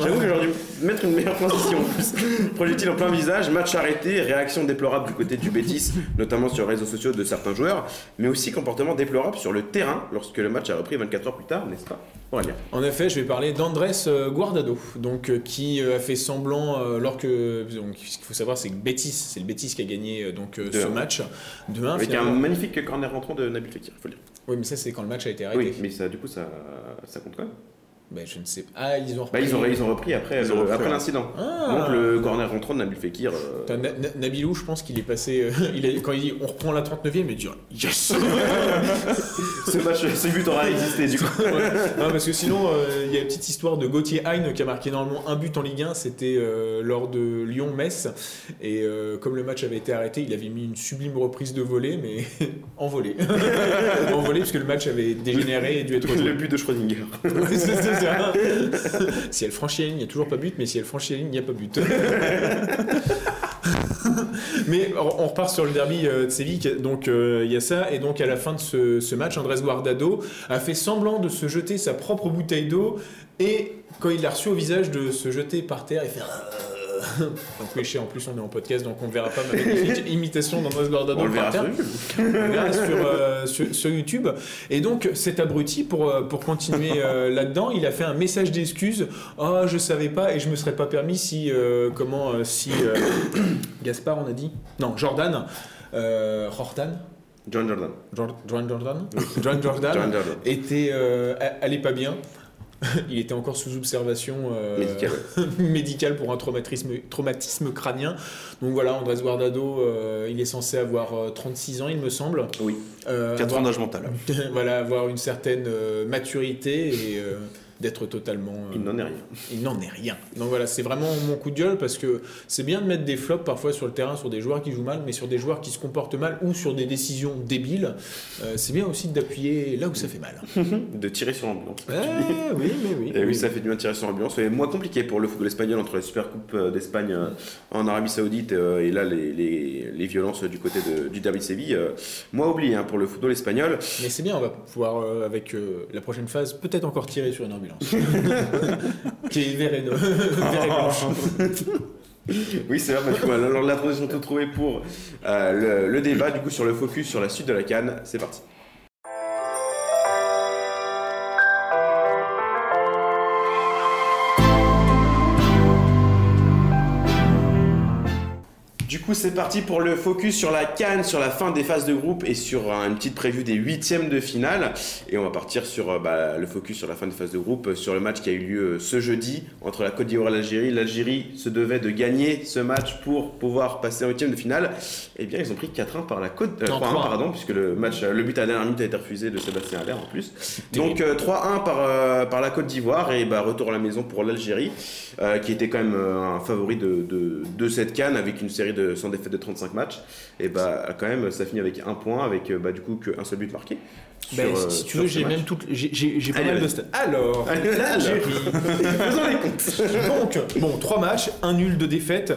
J'avoue que j'aurais dû mettre une meilleure transition en plus. Projectile en plein visage, match arrêté, réaction déplorable du côté du Bétis, notamment sur les réseaux sociaux de certains joueurs, mais aussi comportement déplorable sur le terrain lorsque le match a repris 24 heures plus tard, n'est-ce pas? Aurélien En effet, je vais parler d'Andrés euh, Guardado, donc, euh, qui euh, a fait semblant, alors que. Donc, ce qu'il faut savoir, c'est que Betis, c'est le Betis qui a gagné donc, De ce un. match de 1 Avec un magnifique corner rentrant de Nabil Fekir, faut le dire. Oui, mais ça, c'est quand le match a été arrêté. Oui, mais ça, du coup, ça, ça compte quand même. Ben, je ne sais pas. Ah, ils ont Bah, ils, ont, ils ont repris après, Ils le- ont repris, après ouais. l'incident. Ah. Donc le corner rentrant de Nabil Fekir. euh, Putain, Na- Na- Nabilou, je pense qu'il est passé. euh, il a- quand il dit on reprend la 39e, il dit yes ce match, ce but aura existé du coup. Non, parce que sinon, euh, il y a une petite histoire de Gauthier Hein qui a marqué normalement un but en Ligue 1. C'était euh, lors de Lyon-Metz. Et euh, comme le match avait été arrêté, il avait mis une sublime reprise de volée, mais en volée. en volée, parce que le match avait dégénéré et dû être Le but de Schrödinger. Ça. si elle franchit la ligne, il n'y a toujours pas but, mais si elle franchit la ligne, il n'y a pas but. mais on repart sur le derby euh, de Séville, donc euh, il y a ça, et donc à la fin de ce, ce match, Andrés Guardado a fait semblant de se jeter sa propre bouteille d'eau, et quand il l'a reçu au visage de se jeter par terre et faire... euh, en plus on est en podcast, donc on ne verra pas ma magnifique imitation d'Andrés Guardado On le verra sur YouTube. Sur, euh, sur, sur YouTube. Et donc, cet abruti, pour, euh, pour continuer euh, là-dedans, il a fait un message d'excuse. Oh, je savais pas et je me serais pas permis si. euh, comment. si. euh, Gaspard, on a dit Non, Jordan. Euh, Jordan John Jordan. Jor- John Jordan John Jordan John Jordan. était. euh, allait pas bien. Il était encore sous observation euh, Médical. médicale pour un traumatisme, traumatisme crânien. Donc voilà, Andrés Guardado, euh, il est censé avoir euh, 36 ans, il me semble. Oui. Euh, 4 ans avoir- d'âge mental. voilà, avoir une certaine euh, maturité et euh, d'être totalement. euh, Il n'en est rien. il n'en est rien. Donc voilà, c'est vraiment mon coup de gueule parce que c'est bien de mettre des flops parfois sur le terrain sur des joueurs qui jouent mal, mais sur des joueurs qui se comportent mal ou sur des décisions débiles, euh, c'est bien aussi d'appuyer là où ça fait mal. De tirer sur l'ambiance. Eh oui, mais oui. Et oui, ça fait du bien de tirer sur l'ambiance. C'est moins compliqué pour le football espagnol entre les Super Coupes euh, d'Espagne en Arabie Saoudite et là les, les, les violences du côté de- du derby de Séville. Moins oublié hein, pour le football espagnol. Mais c'est bien, on va pouvoir, avec euh, la prochaine phase, peut-être encore tirer sur une ambulance. qui est vert et, no- vert et blanche. Oui, c'est vrai. bah, du coup, alors la transition tout trouvée pour euh, le, le débat du coup sur le focus sur la suite de la Cannes. C'est parti. Coup, c'est parti pour le focus sur la Cannes, sur la fin des phases de groupe et sur une petite prévue des huitièmes de finale. Et on va partir sur euh, bah, le focus sur la fin des phases de groupe, euh, sur le match qui a eu lieu euh, ce jeudi entre la Côte d'Ivoire et l'Algérie. L'Algérie se devait de gagner ce match pour pouvoir passer en huitième de finale. Eh bien, ils ont pris 4-1 par la Côte, euh, Non, 3-1 3-1. pardon, puisque le match, le but à la dernière minute a été refusé de Sébastien Haller en plus. Donc euh, 3-1 par, euh, par la Côte d'Ivoire et bah, retour à la maison pour l'Algérie, qui était quand même un favori de, de, de cette canne avec une série de sans défaite de 35 matchs. Et bah quand même, ça finit avec un point, avec euh, bah, du coup qu'un seul but marqué. Sur, euh, si si tu veux, j'ai même toutes, j'ai- pas mal de stats. Alors, l'Algérie. Faisons les comptes. Donc, bon, 3 matchs, un nul de défaite,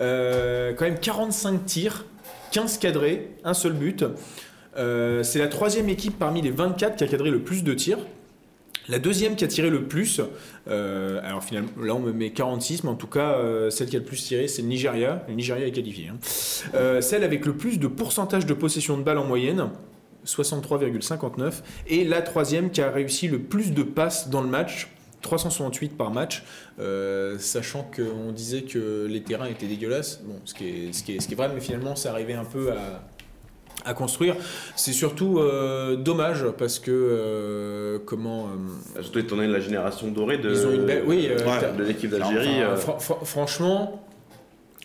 euh, quand même 45 tirs, 15 cadrés, un seul but. Euh, c'est la troisième équipe parmi les 24 qui a cadré le plus de tirs. La deuxième qui a tiré le plus, euh, alors finalement là on me met 46, mais en tout cas euh, celle qui a le plus tiré c'est le Nigeria. Le Nigeria est qualifié. hein. Euh, celle avec le plus de pourcentage de possession de balle en moyenne, 63,59. Et la troisième qui a réussi le plus de passes dans le match, 368 par match, sachant qu'on disait que les terrains étaient dégueulasses. Bon, ce qui est, ce qui est, ce qui est vrai, mais finalement ça arrivait un peu à, à construire. C'est surtout euh, dommage parce que euh, comment euh, Surtout étant donné la génération dorée de, Ils ont une belle- oui, euh, de l'équipe d'Algérie. Enfin, euh, fran- fran- franchement,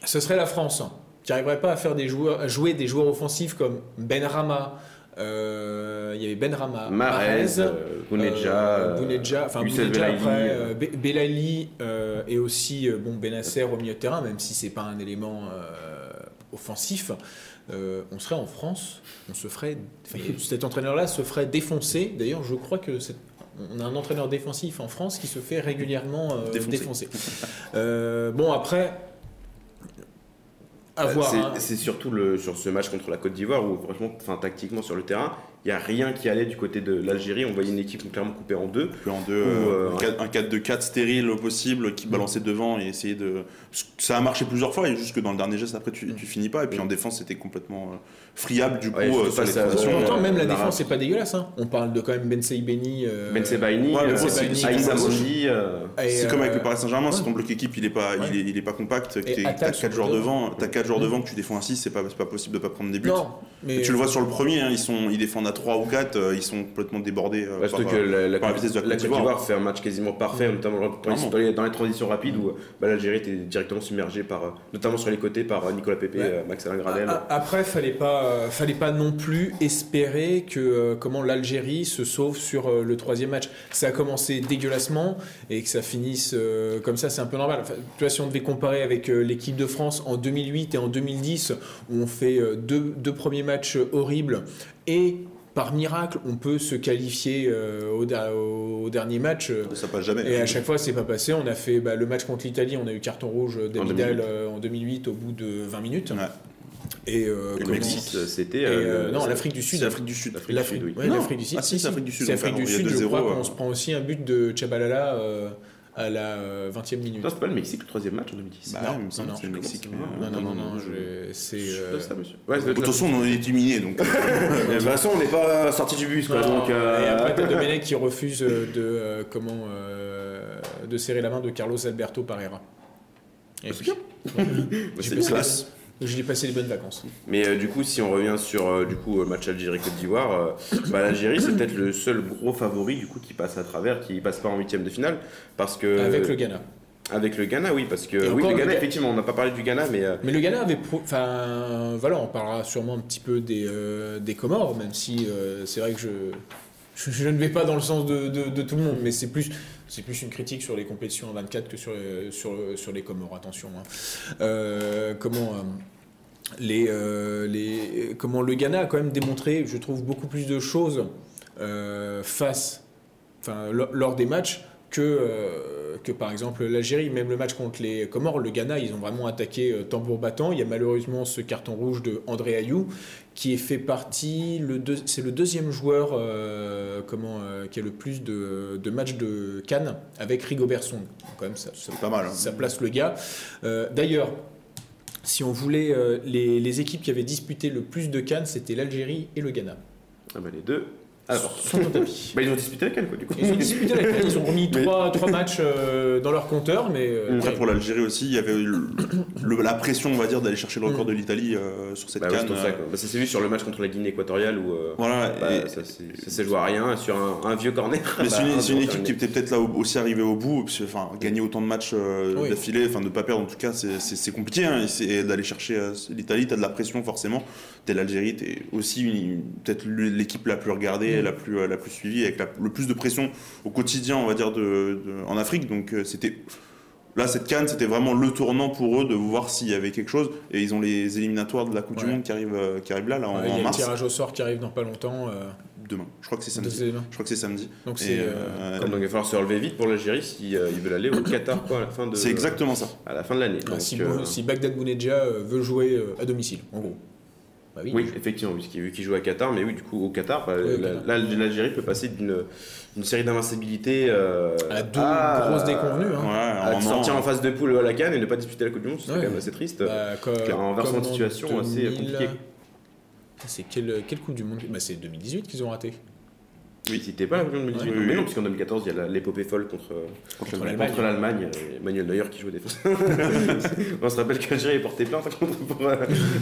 ce serait la France hein, qui n'arriverait pas à faire des joueurs, à jouer des joueurs offensifs comme Ben Rama. euh, Il y avait Ben Rama, euh, euh, Bounedjah, enfin après, Be- Belaïli euh, et aussi bon Benasser au milieu de terrain, même si c'est pas un élément euh, offensif. Euh, on serait en France, on se ferait, cet entraîneur-là se ferait défoncer. D'ailleurs, je crois que on a un entraîneur défensif en France qui se fait régulièrement euh, Défoncer. défoncer. Euh, bon après, c'est hein. c'est surtout le, sur ce match contre la Côte d'Ivoire où, franchement, tactiquement sur le terrain, il n'y a rien qui allait du côté de l'Algérie. On voyait une équipe clairement coupée en deux. En deux, euh, euh, un quatre- un 4 de 4 stérile au possible qui balançait devant et essayer de. Ça a marché plusieurs fois et juste que dans le dernier geste après tu, tu finis pas. Et puis en défense c'était complètement euh, friable du coup Ouais, euh, surtout sur les transitions. Pourtant, même la défense, c'est pas dégueulasse. hein. On parle de quand même Ben Seibeni. euh, Ben Sebaini, Ouais, c'est- comme avec le Paris Saint-Germain, si ton bloc équipe il est pas, Ouais. il est, il est pas compact, t'as sur 4 le joueurs devant. t'as quatre joueurs devant que tu défends à 6, c'est pas, c'est pas possible de pas prendre des buts. Tu le vois sur le premier, hein, ils, sont, ils défendent a 3 ou 4, ils sont complètement débordés. euh, Ouais, par, surtout que euh, la, la, par la Côte- vitesse de la la Côte d'Ivoire. fait un match quasiment parfait, notamment quand ils sont dans les, dans les transitions rapides où bah, l'Algérie était directement submergée par, euh, notamment sur les côtés par euh, Nicolas Pepe, Ouais. euh, Max Alain Gradel. Après, fallait pas, euh, fallait pas non plus espérer que euh, comment l'Algérie se sauve sur euh, le troisième match. Ça a commencé dégueulassement et que ça finisse euh, comme ça, c'est un peu normal. Enfin, tu vois, si on devait comparer avec euh, l'équipe de France en 2008 et en 2010, où on fait euh, deux, deux premiers matchs horribles et par miracle, on peut se qualifier euh, au, dernier match. euh, Ça passe jamais. et à chaque fois, c'est pas passé. On a fait bah, le match contre l'Italie, on a eu carton rouge d'Abidal 2008. euh, en 2008 au bout de 20 minutes. Ouais. Et, euh, Et le Mexique. C'était. euh, non, l'Afrique du Sud. L'Afrique du Sud. L'Afrique du Sud, oui. ouais, Non. l'Afrique du Sud. Ah, c'est l'Afrique du Sud, l'Afrique du Sud, je 2-0, crois qu'on se prend aussi un but de Chabalala à la euh, 20e minute. Non, c'est pas le Mexique le troisième match en 2010. Bah, Non, non, que c'est le non, Mexique. non, Non, euh, non, non, non, je- c'est. Euh, De toute façon, on en est éliminé, donc. de toute façon, on n'est pas sorti du bus, quoi. non, donc, euh, Et après, t'as Domenech qui refuse euh, de euh, comment euh, de serrer la main de Carlos Alberto Parreira. Et c'est bien. J'ai c'est passé- classe. J'ai passé les bonnes vacances. Mais euh, du coup, si on revient sur euh, du coup euh, match Algérie-Côte d'Ivoire, euh, bah, l'Algérie c'est peut-être le seul gros favori du coup qui passe à travers, qui passe pas en huitième de finale, parce que Avec le Ghana. avec le Ghana, oui, parce que oui, le Ghana, effectivement, on n'a pas parlé du Ghana, mais Mais le Ghana avait. Enfin, voilà, on parlera sûrement un petit peu des, des Comores, même si c'est vrai que je, je, je ne vais pas dans le sens de, de- de tout le monde, mais c'est plus, c'est plus une critique sur les compétitions en 24 que sur, euh, sur, sur les Comores, attention. hein. Euh, comment. euh, les, euh, les, comment le Ghana a quand même démontré, je trouve, beaucoup plus de choses euh, face, enfin, lo- lors des matchs que, euh, que par exemple l'Algérie. Même le match contre les Comores, le Ghana, ils ont vraiment attaqué euh, tambour battant. Il y a malheureusement ce carton rouge de André Ayou qui est fait partie, le deux- c'est le deuxième joueur euh, comment, euh, qui a le plus de, de matchs de Cannes avec Rigobert Song. Quand même, ça, ça- C'est pas mal. hein. ça place le gars. Euh, D'ailleurs, si on voulait, euh, les, les équipes qui avaient disputé le plus de Cannes, c'était l'Algérie et le Ghana. ah bah, les deux. Alors, Sont au tapis. bah, ils ont disputé avec elle quoi du coup. Ils ont disputé avec Cannes, ils ont remis Mais- trois, trois matchs euh, dans leur compteur, mais euh, Après, ouais. pour l'Algérie aussi, il y avait eu le- le- la pression, on va dire, d'aller chercher le record Mm. de l'Italie euh, sur cette Bah, ouais, canne. ça, euh, quoi. Bah, ça s'est vu sur le match contre la Guinée équatoriale où euh, Voilà, bah, et- ça s'est ça s'est joué à rien sur un, un vieux corner. Mais c'est une, un équipe qui était peut-être là au- aussi arrivée au bout, parce que, enfin, gagner autant de matchs euh, Oui. d'affilée, enfin ne pas perdre en tout cas, c'est- compliqué. hein, et d'aller chercher euh, l'Italie, t'as de la pression forcément. T'es l'Algérie, t'es aussi peut-être l'équipe la plus regardée, La plus euh, la plus suivie, avec la- le plus de pression au quotidien, on va dire, de, de- en Afrique. Donc euh, c'était Là, cette canne, c'était vraiment le tournant pour eux de voir s'il y avait quelque chose. Et ils ont les éliminatoires de la Coupe du. Monde qui arrivent, euh, qui arrivent là, là en, Ouais, y a le mars. tirage au sort qui arrive dans pas longtemps. euh, Demain. Je crois que c'est samedi. deuxième. Je crois que c'est samedi. Donc Et, c'est. euh, euh, Donc il va falloir se relever vite pour l'Algérie si euh, ils veulent aller au Qatar quoi, à la fin de c'est exactement ça. à la fin de l'année. bah, Donc, si, euh, si Bagdad Bounedja veut jouer à domicile, en gros. Bah oui. Oui, effectivement, puisqu'il vu qu'il joue à Qatar, mais oui, du coup, au Qatar, bah, Oui, au la- Qatar. là, l'Algérie peut passer d'une série d'invincibilité euh, À deux grosses déconvenues, hein. Ouais, à en sortir en phase de poule à la canne et ne pas disputer la Coupe du Monde, c'est Ouais. quand même assez triste. Bah, Car un versement comme de en situation assez 2000, compliqué. C'est quelle, quelle Coupe du Monde? Bah, C'est 2018 qu'ils ont raté. Oui, c'était pas la Coupe du Monde 2018. Oui, mais non, puisqu'en 2014, il y a l'épopée folle contre, Contre contre l'Allemagne. euh, Emmanuel Neuer qui joue défense. On se rappelle que l'Algérie a porté plainte contre- pour, euh,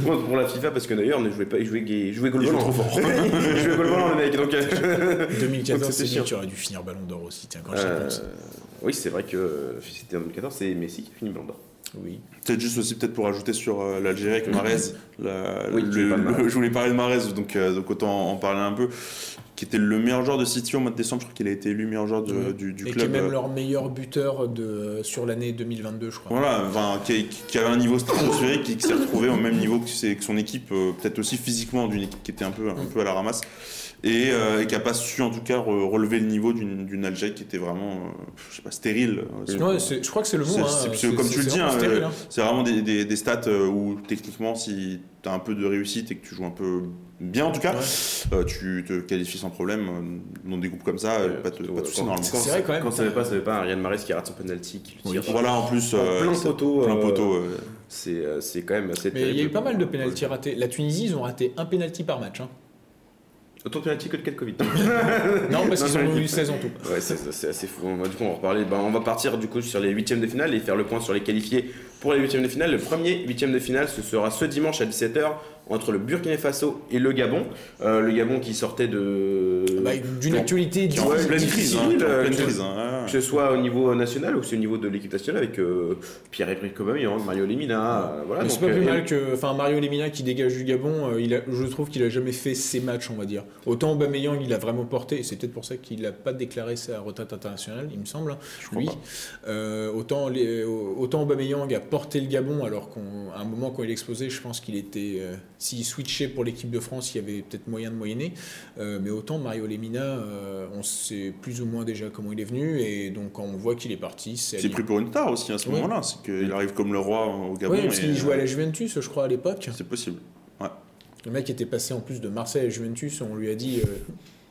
pour- pour la FIFA parce que Neuer ne jouait pas, il jouait, il jouait goal volant. trop fort. il jouait goal volant, le mec. Donc, euh, 2014, Donc, c'est chiant. qui aurait dû finir Ballon d'Or aussi. Tiens, quand euh, pense. oui, c'est vrai que euh, c'était en 2014, c'est Messi qui finit ballon d'or. Oui. Peut-être juste aussi peut-être pour ajouter sur euh, l'Algérie avec Marez. la- Oui, tu le- le- je voulais parler de Marez, donc, euh, donc autant en parler un peu. Qui était le meilleur joueur de City au mois de décembre, je crois qu'il a été élu meilleur joueur de- du, du Et qui est club. même euh, leur meilleur buteur de, sur l'année 2022, je crois. Voilà, enfin, qui, qui avait un niveau stratosphérique, qui, qui s'est retrouvé au même niveau que, son équipe, euh, peut-être aussi physiquement d'une équipe qui était un peu, un peu à la ramasse, et, euh, et qui n'a pas su en tout cas re- relever le niveau d'une Algérie qui était vraiment, euh, je sais pas, stérile. Ouais, je crois que c'est le mot. Hein. comme tu le dis, hein, hein. C'est vraiment des, des- des stats où techniquement, si tu as un peu de réussite et que tu joues un peu bien en tout cas, Ouais. euh, tu te qualifies sans problème euh, dans des groupes comme ça, pas de, pas de soucis quand, normalement. quand, C'est vrai, quand même. Quand ça ne pas, ça ne pas. Ariane Marais qui rate son penalty, qui le Oui. tire. Voilà, en plus, euh, plein poteau. plein poteau, euh, C'est c'est quand même assez Mais il y a eu pas mal de pénalties ratés. La Tunisie, ils ont raté un pénalty par match. hein. Autant de penalty que de Covid. Non, parce qu'ils ont eu 16 en tout. Ouais, c'est c'est assez fou. On va, du coup, on va reparler. Ben, on va partir du coup sur les huitièmes de finale et faire le point sur les qualifiés pour les huitièmes de finale. Le premier huitième de finale, ce sera ce dimanche à 17h entre le Burkina Faso et le Gabon. Euh, le Gabon qui sortait de. Bah, D'une actualité Qui Ouais, pleine difficile, crise. hein, euh, pleine que- crise, hein, ouais. Que ce soit au niveau national ou au niveau de l'équipe nationale avec euh, Pierre-Emerick Aubameyang, Mario Lemina. euh, voilà, c'est pas plus euh, mal que enfin Mario Lemina qui dégage du Gabon, il a, je trouve qu'il a jamais fait ses matchs, on va dire. Autant Aubameyang, il a vraiment porté, et c'est peut-être pour ça qu'il n'a pas déclaré sa retraite internationale, il me semble, hein, lui. autant, les, autant Aubameyang a porté le Gabon, alors qu'à un moment quand il explosait, je pense qu'il était, euh, s'il switchait pour l'équipe de France, il y avait peut-être moyen de moyenner. Euh, mais autant Mario Lemina, euh, on sait plus ou moins déjà comment il est venu, et donc quand on voit qu'il est parti, c'est C'est pris pour une tare aussi à ce Ouais. moment-là. C'est qu'il arrive comme le roi au Gabon. Oui, parce qu'il jouait à euh, la Juventus, je crois, à l'époque. C'est possible. Le mec était passé en plus de Marseille à Juventus, on lui a dit euh,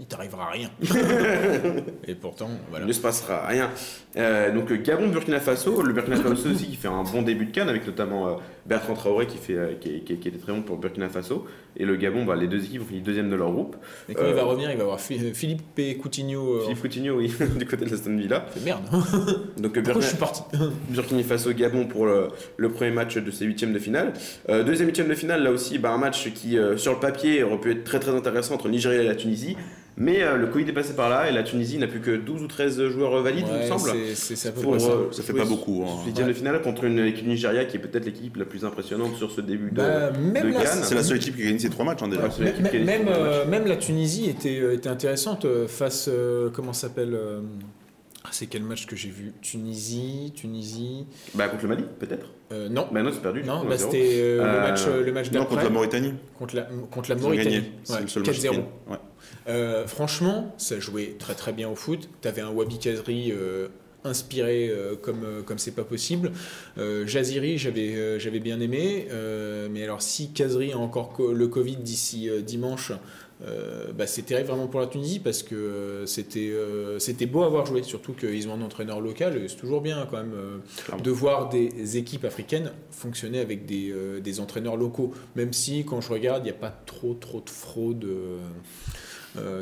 il t'arrivera rien. Et pourtant, voilà. Il ne se passera rien. Euh, donc le Gabon, Burkina Faso, le Burkina Faso aussi qui fait un bon début de canne avec notamment euh, Bertrand Traoré qui, fait, euh, qui, qui- qui était très bon pour Burkina Faso. Et le Gabon, bah, les deux équipes ont fini deuxième de leur groupe. Et quand Euh, il va revenir, il va voir Fi- Philippe et Coutinho. euh, Philippe Coutinho, oui, du côté de l'Aston Villa. fait, Merde, Donc pourquoi je Burkina, suis parti Burkina Faso, Gabon pour le, le premier match de ces huitièmes de finale. Euh, deuxième huitième de finale, là aussi, bah, un match qui euh, sur le papier aurait pu être très très intéressant entre le Nigeria et la Tunisie. Mais euh, le Covid est passé par là et la Tunisie n'a plus que 12 ou 13 joueurs valides, il me Ouais, semble. c'est- peu Pour, ça. euh, Ça fait jouer pas beaucoup. hein. ce Huitième de finale contre une équipe Nigeria qui est peut-être l'équipe la plus impressionnante sur ce début de. Bah, même, de la, Cannes. C'est la seule équipe qui a gagné ces trois matchs hein, déjà. Ouais, qui même, euh, match. même la Tunisie était, euh, était intéressante face. euh, comment ça s'appelle euh, ah, C'est quel match que j'ai vu? Tunisie, Tunisie. Bah contre le Mali, peut-être. euh, non, Bah non, c'est perdu. du non bah, 1-0. c'était euh, le Euh, match, euh, le match Non, contre d'après la Mauritanie. contre la, contre la Ils ont Mauritanie. gagné. C'est Ouais, le seul match 4-0. qu'ils gagnent. Ouais. Euh, franchement, ça jouait très très bien au foot. T'avais un Wabi Kazri euh, inspiré euh, comme comme c'est pas possible. Jaziri, j'avais j'avais bien aimé, mais alors si Kazri a encore co- le Covid d'ici dimanche. bah, c'est terrible vraiment pour la Tunisie parce que c'était c'était beau à voir jouer, surtout qu'ils ont un entraîneur local et c'est toujours bien quand même de voir des équipes africaines fonctionner avec des, des entraîneurs locaux, même si quand je regarde il n'y a pas trop trop de fraude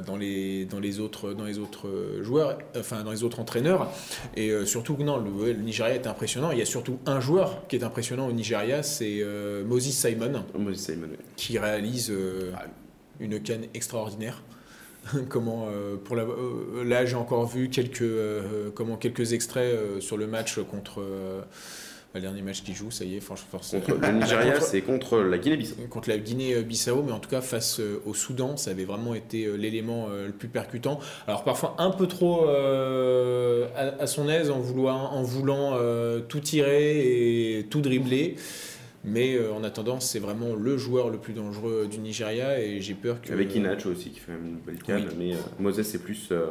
dans les dans les autres dans les autres euh, joueurs, enfin dans les autres entraîneurs et euh, surtout non le, Nigeria est impressionnant. Il y a surtout un joueur qui est impressionnant au Nigeria, c'est euh, Moses Simon Moses Simon, ouais. qui réalise euh, une canne extraordinaire. comment euh, pour la, euh, là j'ai encore vu quelques euh, comment quelques extraits euh, sur le match contre euh, le dernier match qu'il joue ça y est franchement force- Contre le Nigeria, c'est contre la Guinée-Bissau. contre la Guinée-Bissau, mais en tout cas face euh, au Soudan, ça avait vraiment été euh, l'élément euh, le plus percutant. Alors parfois un peu trop euh, à, à son aise en voulant, en voulant euh, tout tirer et tout dribbler. Mais euh, en attendant, c'est vraiment le joueur le plus dangereux du Nigeria et j'ai peur que. Avec Inacho aussi qui fait une belle canne, Oui. mais euh, Moses c'est plus, euh,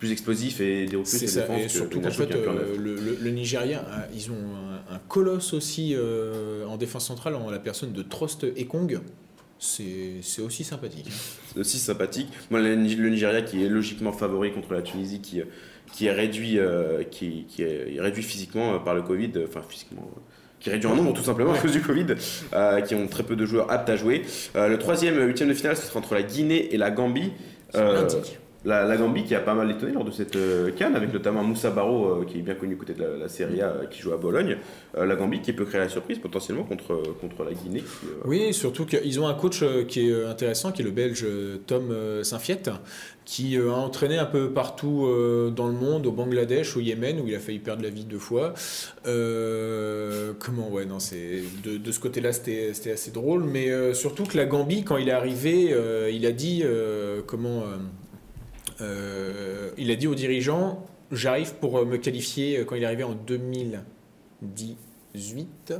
plus explosif et ça, défenses et que surtout qu'en fait, euh, le, le- le Nigeria, a- ils ont un, un colosse aussi euh, en défense centrale, en la personne de Trost Ekong. C'est c'est aussi sympathique. C'est aussi sympathique. Moi, le, le Nigeria qui est logiquement favori contre la Tunisie, qui, qui est réduit, euh, qui, qui est réduit physiquement euh, par le Covid, enfin physiquement, qui réduit en nombre tout simplement à cause du Covid, euh, qui ont très peu de joueurs aptes à jouer. Euh, le troisième huitième de finale, ce sera entre la Guinée et la Gambie. Euh, Lundi. La, Gambie qui a pas mal étonné lors de cette euh, canne, avec notamment Moussa Barro, euh, qui est bien connu côté de la, la Serie A, euh, qui joue à Bologne. La Gambie qui peut créer la surprise potentiellement contre, contre la Guinée. Oui, surtout qu'ils ont un coach qui est intéressant, qui est le Belge Tom Saint-Fiette, qui a entraîné un peu partout dans le monde, au Bangladesh, au Yémen, où il a failli perdre la vie deux fois. Comment, ouais, non, de, de ce côté-là, c'était assez drôle, mais surtout que la Gambie, quand il est arrivé, il a dit comment, il a dit aux dirigeants, j'arrive pour me qualifier euh, quand il est arrivé en 2018.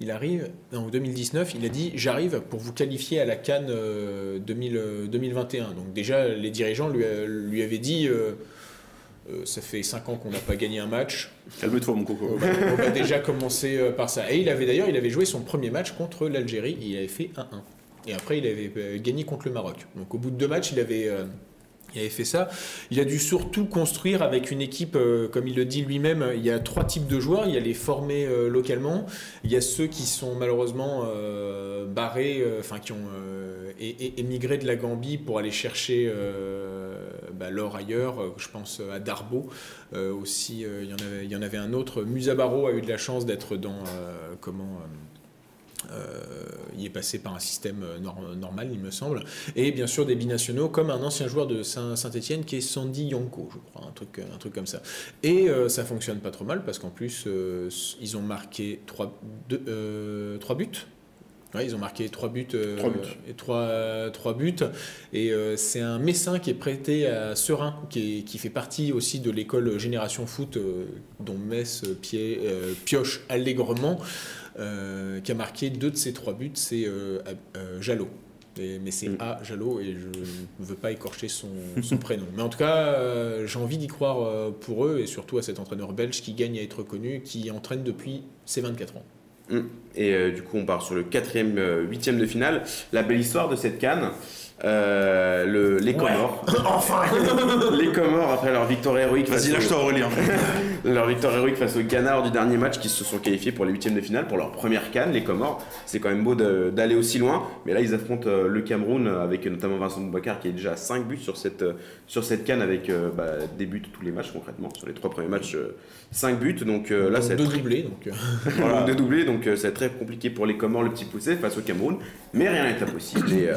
Il arrive, en 2019, il a dit J'arrive pour vous qualifier à la Cannes euh, 2000, euh, 2021. Donc, déjà, les dirigeants lui, avaient dit euh, euh, Ça fait 5 ans qu'on n'a pas gagné un match. Calme-toi, mon On coco. va, on va déjà commencer euh, par ça. Et il avait d'ailleurs il avait joué son premier match contre l'Algérie. Il avait fait 1-1. Et après, il avait euh, gagné contre le Maroc. Donc, au bout de deux matchs, il avait. euh, il avait fait ça. Il a dû surtout construire avec une équipe, euh, comme il le dit lui-même, il y a trois types de joueurs. Il y a les formés euh, localement, il y a ceux qui sont malheureusement euh, barrés, euh, enfin qui ont euh, émigré de la Gambie pour aller chercher euh, bah, l'or ailleurs. Euh, Je pense à Darbo. Euh, aussi, euh, il, y en avait, un autre. Musabaro a eu de la chance d'être dans, euh, il est passé par un système normal, il me semble. Et bien sûr des binationaux, comme un ancien joueur de Saint-Etienne qui est Sandy Yonko, je crois, un truc, un truc comme ça. Et ça fonctionne pas trop mal parce qu'en plus, ils ont marqué 3 buts ils ont marqué 3 buts, euh, et 3, buts. Et euh, c'est un Messin qui est prêté à Serein, qui, qui fait partie aussi de l'école Génération Foot, euh, dont Metz pioche allègrement, qui a marqué deux de ces trois buts. C'est Jalot. mais c'est mm. A Jalot et je ne veux pas écorcher son, son prénom. Mais en tout cas, j'ai envie d'y croire pour eux et surtout à cet entraîneur belge qui gagne à être connu, qui entraîne depuis ses 24 ans. Mm. Et euh, du coup, on part sur le quatrième, euh, huitième de finale. La belle histoire de cette canne. Euh, le, les Comores. enfin Les Comores, après leur victoire héroïque. Vas-y, lâche-toi Aurélien. leur victoire héroïque face au Ghana du dernier match qui se sont qualifiés pour les huitièmes de finale pour leur première canne, les Comores. C'est quand même beau d'aller aussi loin. Mais là, ils affrontent le Cameroun avec notamment Vincent Boubacar qui est déjà à 5 buts sur cette, sur cette canne avec bah, des buts tous les matchs concrètement. Sur les trois premiers matchs, 5 buts. Donc là, c'est. Deux doublés. Donc, voilà. Deux doublés. Donc c'est très compliqué pour les Comores, le petit poussé face au Cameroun. Mais rien n'est impossible. Et,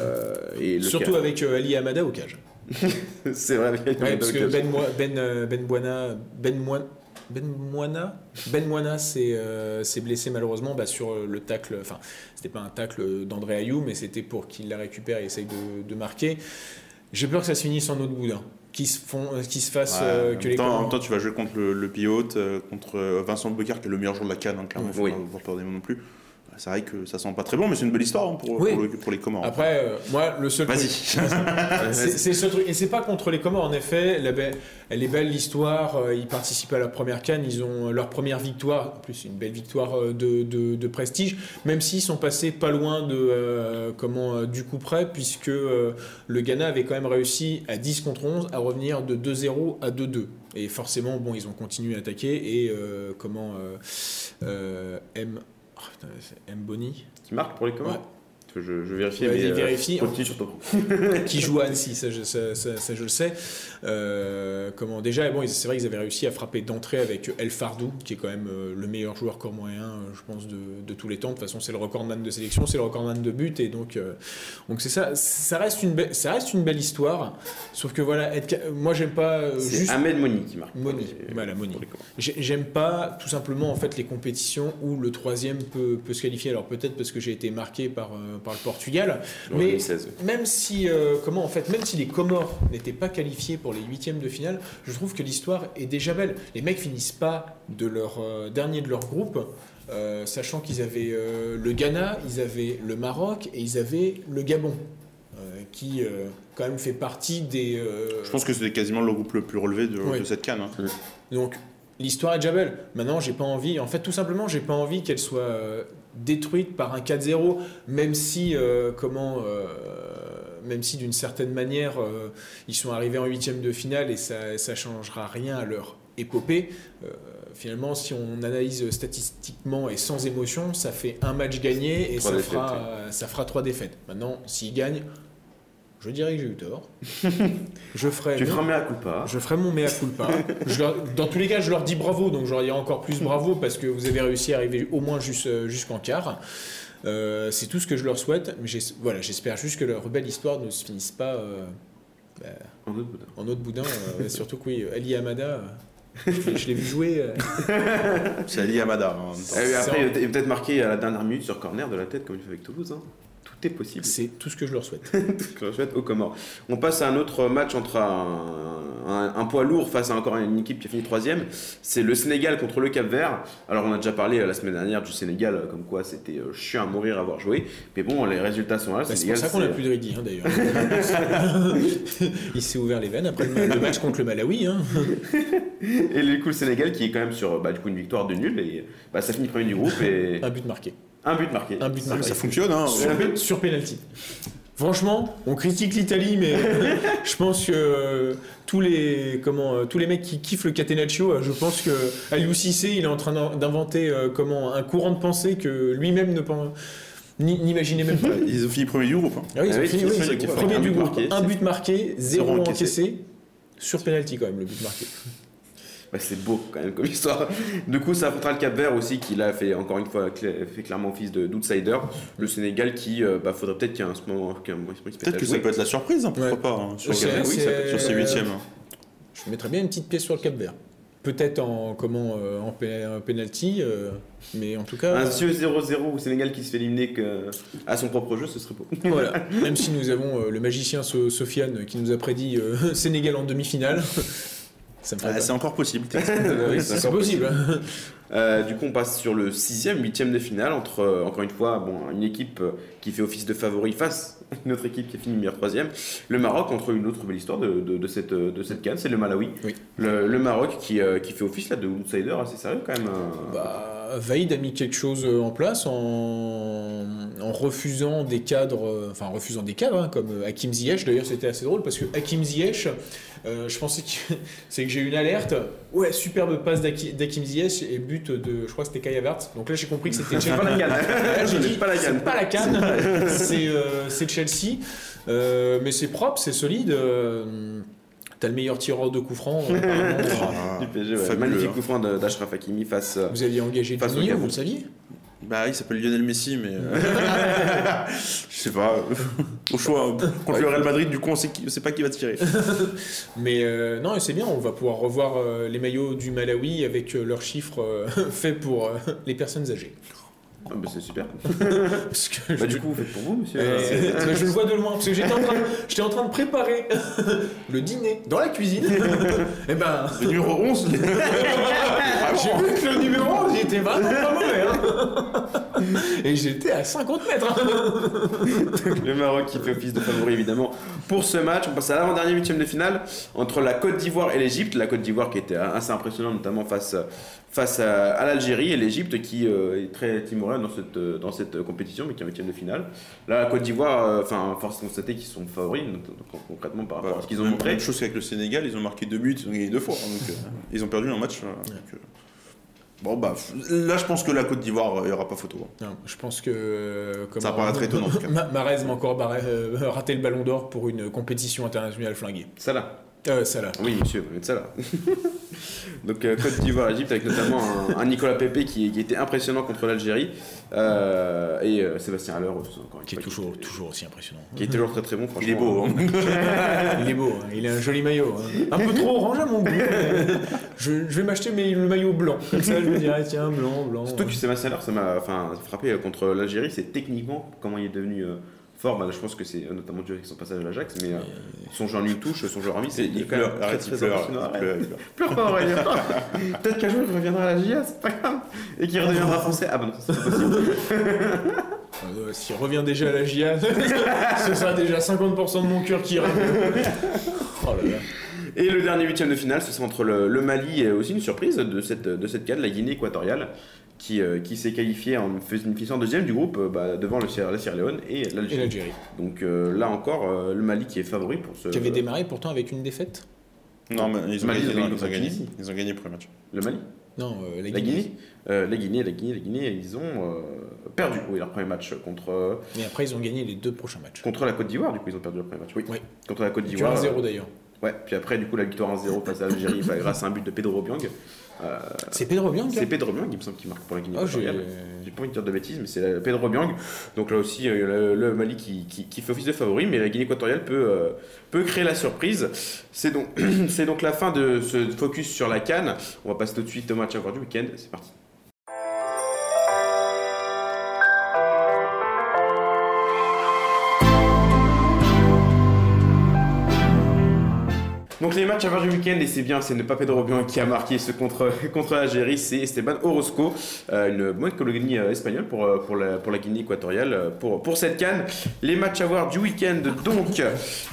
et Surtout avec euh, Ali Amada au cage. c'est vrai, avec ouais, parce que Ben, ben, euh, ben Buana, Ben Moina, Ben Moina, Ben s'est euh, blessé malheureusement bah, sur le tacle. Enfin, c'était pas un tacle d'André Ayou, mais c'était pour qu'il la récupère et essaye de, de marquer. J'ai peur que ça se finisse en autre boudin. Qui se, font, qui se fasse que les En même temps, tu vas jouer contre le, le pilote, contre Vincent Bocard, qui est le meilleur joueur de la canne, hein, clairement, oui. faut pas non plus c'est vrai que ça sent pas très bon, mais c'est une belle histoire hein, pour, pour, les Comores. Après, euh, moi, le seul Vas-y. c'est ce truc. Et c'est pas contre les Comores, en effet. elle est belle l'histoire. Euh, ils participent à la première canne. Ils ont leur première victoire. En plus, une belle victoire euh, de, de, prestige. Même s'ils sont passés pas loin de, comment, du coup près, puisque le Ghana avait quand même réussi à 10 contre 11 à revenir de 2-0 à 2-2. Et forcément, bon, ils ont continué à attaquer. Et comment M. Oh, Mboni. Qui marque pour les je, je vérifie. mais, euh, vérifie. Euh, qui joue à Annecy, ça, je, ça, ça, je le sais. Euh, comment déjà, bon, c'est vrai qu'ils avaient réussi à frapper d'entrée avec El Fardou, qui est quand même euh, le meilleur joueur euh, je pense, de, de, tous les temps. De toute façon, c'est le recordman de sélection, c'est le recordman de but, et donc, donc c'est ça. Ça reste une belle, ça reste une belle histoire. Sauf que voilà, être, moi j'aime pas juste. Ahmed Moni qui marque. Moni, voilà Moni. J'aime pas tout simplement en fait les compétitions où le troisième peut, peut se qualifier. Alors peut-être parce que j'ai été marqué par par le Portugal, mais même si comment en fait, même si les Comores n'étaient pas qualifiés pour les huitièmes de finale, je trouve que l'histoire est déjà belle. Les mecs finissent pas de leur euh, dernier de leur groupe, euh, sachant qu'ils avaient euh, le Ghana, ils avaient le Maroc et ils avaient le Gabon, qui quand même fait partie des. Je pense que c'était quasiment le groupe le plus relevé de, cette canne. Hein. Donc l'histoire est déjà belle. Maintenant, j'ai pas envie. En fait, tout simplement, j'ai pas envie qu'elle soit détruite par un 4-0, même si comment même si d'une certaine manière euh, ils sont arrivés en huitième de finale et ça ne changera rien à leur épopée. Euh, finalement, si on analyse statistiquement et sans émotion, ça fait un match gagné et ça fera, ça fera trois défaites. Maintenant, s'ils gagnent, je dirais que j'ai eu tort. je ferai tu feras mea culpa. Je ferai mon mea culpa. dans tous les cas, je leur dis bravo, donc je leur dirai encore plus bravo parce que vous avez réussi à arriver au moins jusqu'en quart. Euh, c'est tout ce que je leur souhaite. Mais voilà, j'espère juste que leur belle histoire ne se finisse pas euh, bah, en autre boudin. Euh, surtout que oui, Ali Amada. je l'ai vu jouer. C'est Ali Amada. Hein, après, il est peut-être marqué à la dernière minute sur corner de la tête, comme il fait avec Toulouse. Hein tout est possible. C'est tout ce que je leur souhaite. tout ce que je leur souhaite Comores. On passe à un autre match entre un, poids lourd face à encore une équipe qui a fini troisième. C'est le Sénégal contre le Cap Vert. Alors on a déjà parlé euh, la semaine dernière du Sénégal, euh, comme quoi c'était euh, chiant à mourir à avoir joué. Mais bon, les résultats sont là. Bah, c'est pour ça qu'on n'a plus de Ridi hein, d'ailleurs. Il s'est ouvert les veines après le, match contre le Malawi. Hein. et du coup le Sénégal qui est quand même sur bah, du coup, une victoire de nul. Et bah, ça finit premier du groupe. Et... Un but marqué. Un but marqué. Un but marqué. Ça fonctionne, hein. Sur, sur penalty. Franchement, on critique l'Italie, mais je pense que euh, tous les comment euh, tous les mecs qui kiffent le catenaccio, euh, je pense que Aliou Cissé, il est en train d'inventer comment un courant de pensée que lui-même ne n'imaginait même pas. Ils ont fini premier du groupe. Hein. Ah oui, ils ont ah fini, oui, premier du groupe. Un but marqué, zéro encaissé. Sur penalty quand même le but marqué. Ouais, c'est beau quand même comme histoire. Du coup, ça affrontera le Cap Vert aussi, qui là fait encore une fois cl- fait clairement office de- d'outsider. Le Sénégal qui, euh, bah, faudrait peut-être qu'il y ait un ce moment. mette Peut-être que ça peut être la surprise, hein, pourquoi Ouais. pas, hein, sur, oui, ça peut sur ces huitièmes. hein. Je mettrais bien une petite pièce sur le Cap Vert. Peut-être en comment euh, en, penalty, euh, mais en tout cas. Un cieux 0-0 au Sénégal qui se fait éliminer que- à son propre jeu, ce serait beau. Voilà. Même si nous avons euh, le magicien So- Sofiane qui nous a prédit euh, Sénégal en demi-finale. Ah, c'est encore possible. Oui, c'est c'est possible. Euh, du coup, on passe sur le sixième, huitième de finale entre, euh, encore une fois, bon, une équipe euh, qui fait office de favori face à une autre équipe qui a fini meilleure troisième. Le Maroc contre une autre belle histoire de, de, de cette, de cette canne, c'est le Malawi. Oui. Le, le Maroc qui, qui fait office là, de outsider assez sérieux quand même. Bah, Vaïd a mis quelque chose en place en, en refusant des cadres, enfin en refusant des cadres hein, comme Hakim Ziyech. D'ailleurs, c'était assez drôle parce que Hakim Ziyech, je pensais que c'est que j'ai eu une alerte. Ouais, superbe passe d'Haki- d'Hakim Ziyech et but de, je crois que c'était Kai Havertz. Donc là, j'ai compris que c'était Chelsea. Pas la canne. Là, j'ai dit, pas la canne. c'est pas la canne, c'est euh, Chelsea. Euh, mais c'est propre, c'est solide. euh, T'as le meilleur tireur de coup franc. euh, apparemment. Ah, Du PSG, ouais. fabuleux, Magnifique hein. coup franc de- d'Ashraf Hakimi face. euh, Vous aviez engagé Face au vous le saviez? Bah il s'appelle Lionel Messi, mais. euh, je sais pas. Au choix, contre le Real Madrid, du coup, on sait, qui- on sait pas qui va tirer. Mais euh, non, c'est bien, on va pouvoir revoir euh, les maillots du Malawi avec euh, leurs chiffres euh, faits pour euh, les personnes âgées. Ah, bah, c'est super. Parce que Bah, je, du coup, vous faites pour vous, monsieur. euh, je le vois de loin, parce que j'étais en, en train de préparer le dîner dans la cuisine. et ben, Le numéro 11, les- j'ai vu que le numéro 11, il était vraiment pas mauvais. hein. et j'étais à 50 mètres. hein. Le Maroc qui fait office de favori évidemment pour ce match. On passe à l'avant-dernier huitième de finale entre la Côte d'Ivoire et l'Égypte. La Côte d'Ivoire qui était assez impressionnante notamment face, face à, à l'Algérie et l'Égypte qui euh, est très timorée dans cette, euh, dans cette compétition mais qui est en huitième de finale. Là la Côte d'Ivoire, euh, enfin force de constater qu'ils sont favoris donc, donc, concrètement par rapport à ce qu'ils ont Même- montré. Même chose qu'avec le Sénégal, ils ont marqué deux buts, ils ont gagné deux fois. hein, donc, euh, ils ont perdu un match. euh, donc, euh, Bon, bah, là, je pense que la Côte d'Ivoire, il n'y aura pas photo. hein. Non, je pense que. euh, Ça paraît très étonnant, en tout cas. Ma- Marez m'a encore barré- euh, raté le ballon d'or pour une compétition internationale flinguée. Ça là. Euh, là. Oui, monsieur, vous êtes ça là. Donc euh, Côte d'Ivoire, Égypte avec notamment un, un Nicolas Pepe qui, qui était impressionnant contre l'Algérie euh, et euh, Sébastien Haller aussi, encore une Qui est toujours, toujours aussi impressionnant. qui est toujours très très bon. Il est beau. franchement. hein. Il est beau, hein. il a un joli maillot. hein. Un peu trop orange à mon goût. mais Je, je vais m'acheter le maillot blanc. Comme ça, je me dirais, tiens, blanc, blanc. Surtout que Sébastien Haller, ça m'a enfin, frappé euh, contre l'Algérie, c'est techniquement comment il est devenu euh, fort. Bah, je pense que c'est notamment dû avec son passage à l'Ajax, mais euh, son jeu en une touche, son jeu en c'est il pleure, arrête, il pleure. pleure, pas Aurélien. Peut-être qu'un jour il reviendra à la GIA, c'est pas grave. Et qu'il redeviendra français. Ah bah non, c'est pas possible. Euh, S'il revient déjà à la GIA, ce sera déjà 50% de mon cœur qui ira. Oh là là. Et le dernier huitième de finale, ce sera entre le, le Mali et aussi une surprise de cette, de cette canne, la Guinée équatoriale, qui, euh, qui s'est qualifiée en faisant une finissant deuxième du groupe euh, bah, devant le Sierra, la Sierra Leone et Et l'Algérie. Donc euh, là encore, euh, le Mali qui est favori pour ce. Qui avait démarré pourtant avec une défaite Non, mais ils ont Mali, gagné. ils ont gagné Ils ont gagné. Tunisie. Ils ont gagné le premier match. Le Mali Non, euh, la La Guinée. Guinée Euh, La Guinée, la Guinée, la Guinée, ils ont euh, perdu oui, leur premier match contre, Et après, ils ont gagné les deux prochains matchs. contre la Côte d'Ivoire. Du coup, ils ont perdu leur premier match. Oui. Oui. Contre la Côte d'Ivoire. 1-0 d'ailleurs. Ouais, puis après, du coup, la victoire 1-0 face à l'Algérie bah, grâce à un but de Pedro Biang. Euh, C'est Pedro Bianca c'est Pedro Biang, il me semble, qui marque pour la Guinée Oh, j'ai- équatoriale. J'ai pas envie de dire de bêtises, mais c'est la- Pedro Biang. Donc là aussi, euh, le, le Mali qui, qui- qui fait office de favori, mais la Guinée équatoriale peut, euh, peut créer la surprise. C'est donc, c'est donc la fin de ce focus sur la Cannes. On va passer tout de suite au match encore du week-end. C'est parti. Donc les matchs à voir du week-end, et c'est bien, c'est ne pas Pedro Bian qui a marqué ce contre, contre l'Algérie, c'est Esteban Orozco, euh, une bonne colonie euh, espagnole pour, euh, pour, la, pour la Guinée équatoriale, pour, pour cette canne. Les matchs à voir du week-end, donc,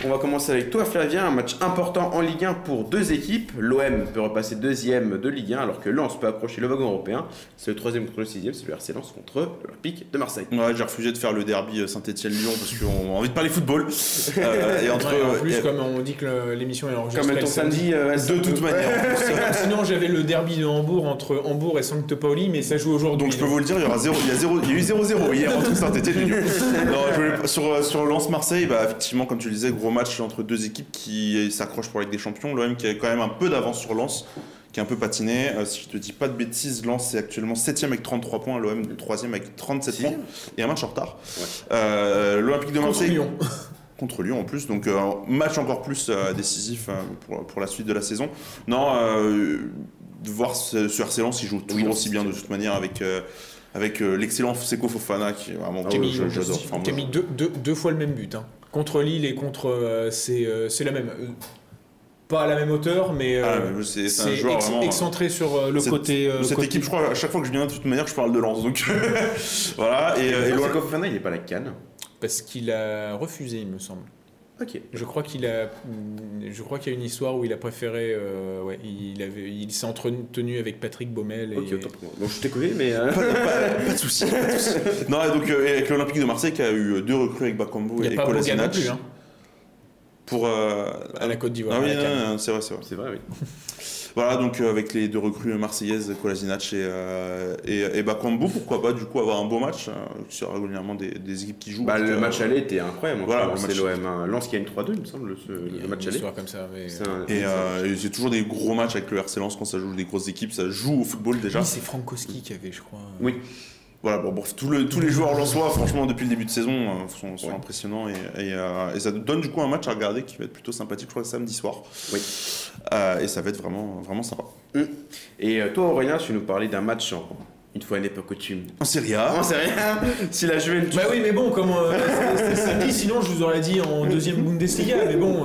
on va commencer avec toi Flavien, un match important en Ligue 1 pour deux équipes. L'OM peut repasser deuxième de Ligue 1, alors que Lens peut approcher le wagon européen. C'est le troisième contre le sixième, c'est le RC Lens contre l'Olympique de Marseille. Ouais, j'ai refusé de faire le derby Saint-Etienne-Lyon parce qu'on a envie de parler football. Euh, et entre. Ouais, en plus, et- comme on dit que l'émission est enregistrée. Comme le ton samedi, euh, de toute manière. Sinon, j'avais le derby de Hambourg entre Hambourg et Sancte Pauli, mais ça joue aujourd'hui. Donc je peux vous le dire, il y aura zéro, il y a zéro, il y a eu 0-0 hier entre et Lyon. Sur euh, sur Lens Marseille, bah effectivement comme tu le disais, gros match entre deux équipes qui s'accrochent pour la Ligue des Champions. L'OM qui a quand même un peu d'avance sur Lens, qui a un peu patiné. Euh, si je te dis pas de bêtises, Lens est actuellement 7 avec 33 points, l'OM 3 avec 37 points et un match en retard. Euh, L'Olympique de Marseille. Lyon. contre Lyon en plus, donc euh, match encore plus décisif pour, pour, la suite de la saison. Non, de voir ce, ce RC Lens, il joue toujours aussi bien de toute manière avec avec l'excellent Seko Fofana qui est vraiment qui a mis deux, deux, deux, fois le même but hein. contre Lille et contre c'est la même pas à la même hauteur, mais, ah, euh, c'est un joueur vraiment, excentré sur euh, le côté. Euh, cette équipe, je crois, à chaque fois que je viens, de toute manière, je parle de Lens. Donc voilà. Et, et, il n'est pas la canne. Parce qu'il a refusé, il me semble. Ok. Je crois qu'il a, je crois qu'il y a une histoire où il a préféré, ouais, il avait, il s'est entretenu avec Patrick Baumel. Et... Ok, Bon, je t'ai coupé, mais pas, pas, de soucis. non, et donc avec l'Olympique de Marseille qui a eu deux recrues avec Bakambu et Kolasinac. Hein. Pour, euh, à la Côte d'Ivoire. Ah oui, c'est vrai, c'est vrai. C'est vrai, oui. Voilà, donc euh, avec les deux recrues marseillaises, Kolasinac et, euh, et, et Bakambu, pourquoi pas du coup avoir un beau match hein, C'est régulièrement des, des, équipes qui jouent. Bah, le match aller était incroyable. Voilà, c'est l'OM. Lens qui a une 3-2, il me semble, le, match aller. comme ça. Mais... Et, euh, c'est toujours des gros matchs avec le RC Lens quand ça joue des grosses équipes, ça joue au football déjà. Oui, c'est Frankowski qui avait, je crois. Oui. Voilà, bon, tous les joueurs lensois, franchement, depuis le début de saison, euh, sont, impressionnants euh, et, ça donne du coup un match à regarder qui va être plutôt sympathique, je crois, samedi soir. Oui. Euh, et ça va être vraiment, vraiment sympa. Mm. Et toi, Aurélien, tu nous parlais d'un match en, une fois n'est pas coutume. En Serie A En Serie A Si la Juventus. Bah oui, mais bon, comme c'était samedi, sinon je vous aurais dit en deuxième Bundesliga. Mais bon,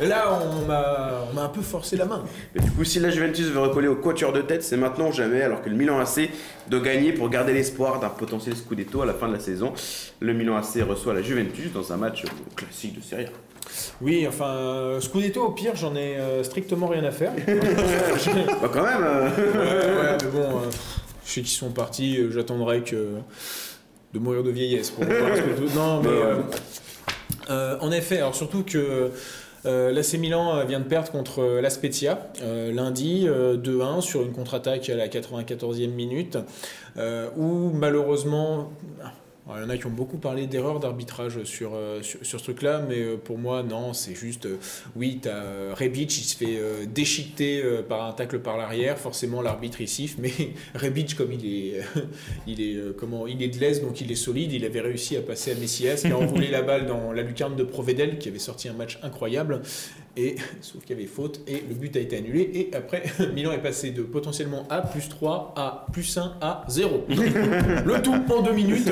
là, on m'a un peu forcé la main. Mais du coup, si la Juventus veut recoller au quatuor de tête, c'est maintenant ou jamais, alors que le Milan AC doit gagner pour garder l'espoir d'un potentiel Scudetto à la fin de la saison. Le Milan AC reçoit la Juventus dans un match classique de Serie A. Oui, enfin, Scudetto, au pire, j'en ai strictement rien à faire. bah, quand même Ouais, mais bon. Je sais qu'ils sont partis, euh, j'attendrai que de mourir de vieillesse pour voir Non, mais euh, euh, en effet, alors surtout que l'AC Milan vient de perdre contre la Spezia lundi 2-1 sur une contre-attaque à la 94e minute où malheureusement il y en a qui ont beaucoup parlé d'erreurs d'arbitrage sur, euh, sur, ce truc-là, mais euh, pour moi, non, c'est juste, euh, oui, tu as Rebic, il se fait déchiqueter par un tacle par l'arrière, forcément l'arbitre il siffle, mais Rebic, comme il est, il est, comment, il est de l'aise, donc il est solide, il avait réussi à passer à Messias, qui a enroulé la balle dans la lucarne de Provedel, qui avait sorti un match incroyable, et, sauf qu'il y avait faute et le but a été annulé. Et après, Milan est passé de potentiellement A plus 3 à plus 1 à 0. le tout en deux minutes.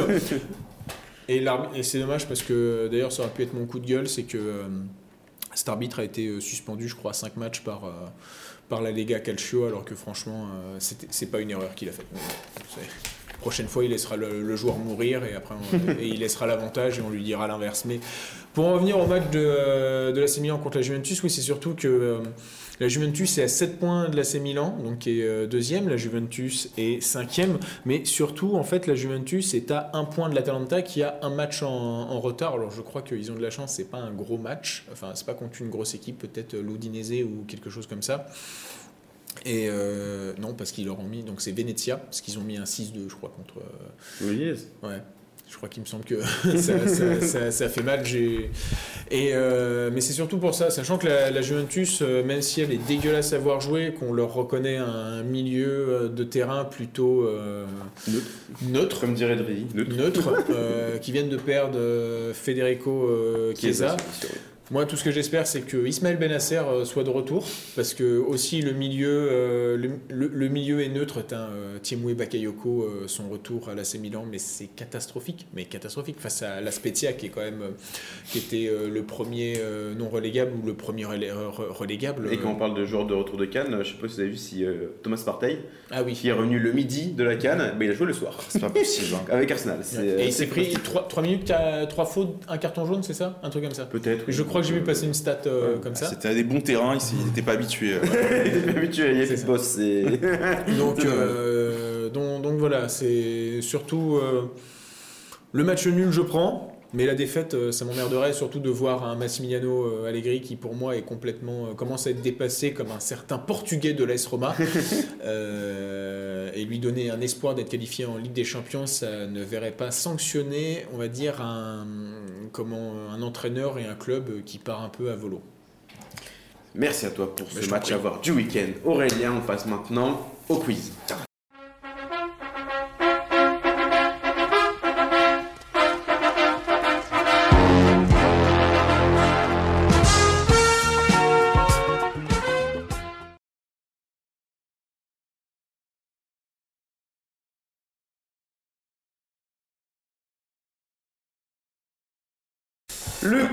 Et, et c'est dommage parce que d'ailleurs, ça aurait pu être mon coup de gueule c'est que euh, cet arbitre a été euh, suspendu, je crois, à 5 matchs par, euh, par la Lega Calcio, alors que franchement, c'est pas une erreur qu'il a faite prochaine fois, il laissera le, joueur mourir et après et il laissera l'avantage et on lui dira l'inverse. Mais pour en revenir au match de, euh, de l'AC Milan contre la Juventus, oui, c'est surtout que euh, la Juventus est à 7 points de l'AC Milan, donc qui est euh, deuxième, la Juventus est cinquième, mais surtout, en fait, la Juventus est à un point de l'Atalanta qui a un match en, retard. Alors, je crois qu'ils ont de la chance, c'est pas un gros match, enfin, c'est pas contre une grosse équipe, peut-être l'Udinese ou quelque chose comme ça. Et euh, non, parce qu'ils leur ont mis, donc c'est Venezia, parce qu'ils ont mis un 6-2, je crois, contre. Euh, oui, Ouais. Je crois qu'il me semble que ça, ça, fait mal. Et, euh, mais c'est surtout pour ça, sachant que la, Juventus, même si elle est dégueulasse à voir jouer, qu'on leur reconnaît un milieu de terrain plutôt neutre. neutre, comme dirait Dri, neutre, neutre qui viennent de perdre Federico Chiesa. Moi, tout ce que j'espère, c'est que Ismaël Benasser euh, soit de retour, parce que aussi le milieu, euh, le, milieu est neutre. As, euh, Bakayoko, euh, son retour à l'AC Milan, mais c'est catastrophique, mais catastrophique face à la Spezia, qui est quand même, qui était le premier non relégable ou le premier relégable. Et quand on parle de joueurs de retour de Cannes, je sais pas si vous avez vu si Thomas Partey, ah oui. qui est revenu le midi de la Cannes, mais il a joué le soir. C'est pas possible. Hein. Avec Arsenal. Et il s'est pris 3, 3 minutes, 3 fautes, un carton jaune, c'est ça? Un truc comme ça Peut-être. Je crois j'ai vu passer une stat euh, comme ça. C'était à des bons terrains, il n'était pas habitué. il n'était pas habitué, il a boss. donc, euh, donc, donc, voilà, c'est surtout euh, le match nul, je prends. Mais la défaite, ça m'emmerderait surtout de voir un Massimiliano Allegri qui pour moi est complètement commence à être dépassé comme un certain Portugais de l'AS Roma et lui donner un espoir d'être qualifié en Ligue des Champions, ça ne verrait pas sanctionner, on va dire un comment un entraîneur et un club qui part un peu à volo. Merci à toi pour ce match à voir du week-end. Aurélien, on passe maintenant au quiz.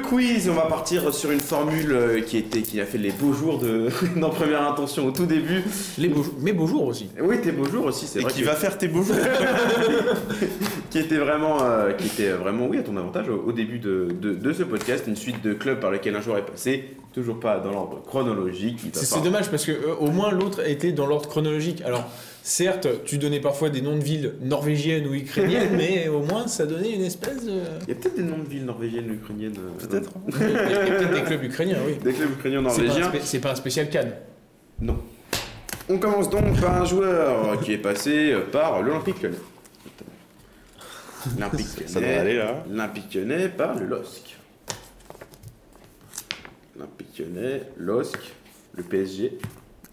Quiz, on va partir sur une formule euh, qui, était, qui a fait les beaux jours de, dans Première Intention au tout début. Les beaux, mes beaux jours aussi. Oui, tes beaux jours aussi, c'est Et vrai. qui que- va faire tes beaux jours. qui était vraiment, euh, qui était vraiment, oui, à ton avantage au, au début de, de- de ce podcast, une suite de clubs par lesquels un joueur est passé, toujours pas dans l'ordre chronologique. c'est dommage parce que euh, au moins l'autre était dans l'ordre chronologique. Alors certes, tu donnais parfois des noms de villes norvégiennes ou ukrainiennes, mais au moins ça donnait une espèce de. Il y a peut-être des noms de villes norvégiennes ou ukrainiennes. euh, Peut-être. Il y a peut-être des clubs ukrainiens, oui. Des clubs ukrainiens C'est pas, un norvégiens. c'est pas un spécial Cannes. Non. On commence donc par un joueur qui est passé par l'Olympique Lyonnais. L'Olympique Ça Lyonnais. doit aller là. L'Olympique Lyonnais par le LOSC. L'Olympique Lyonnais, LOSC, le PSG.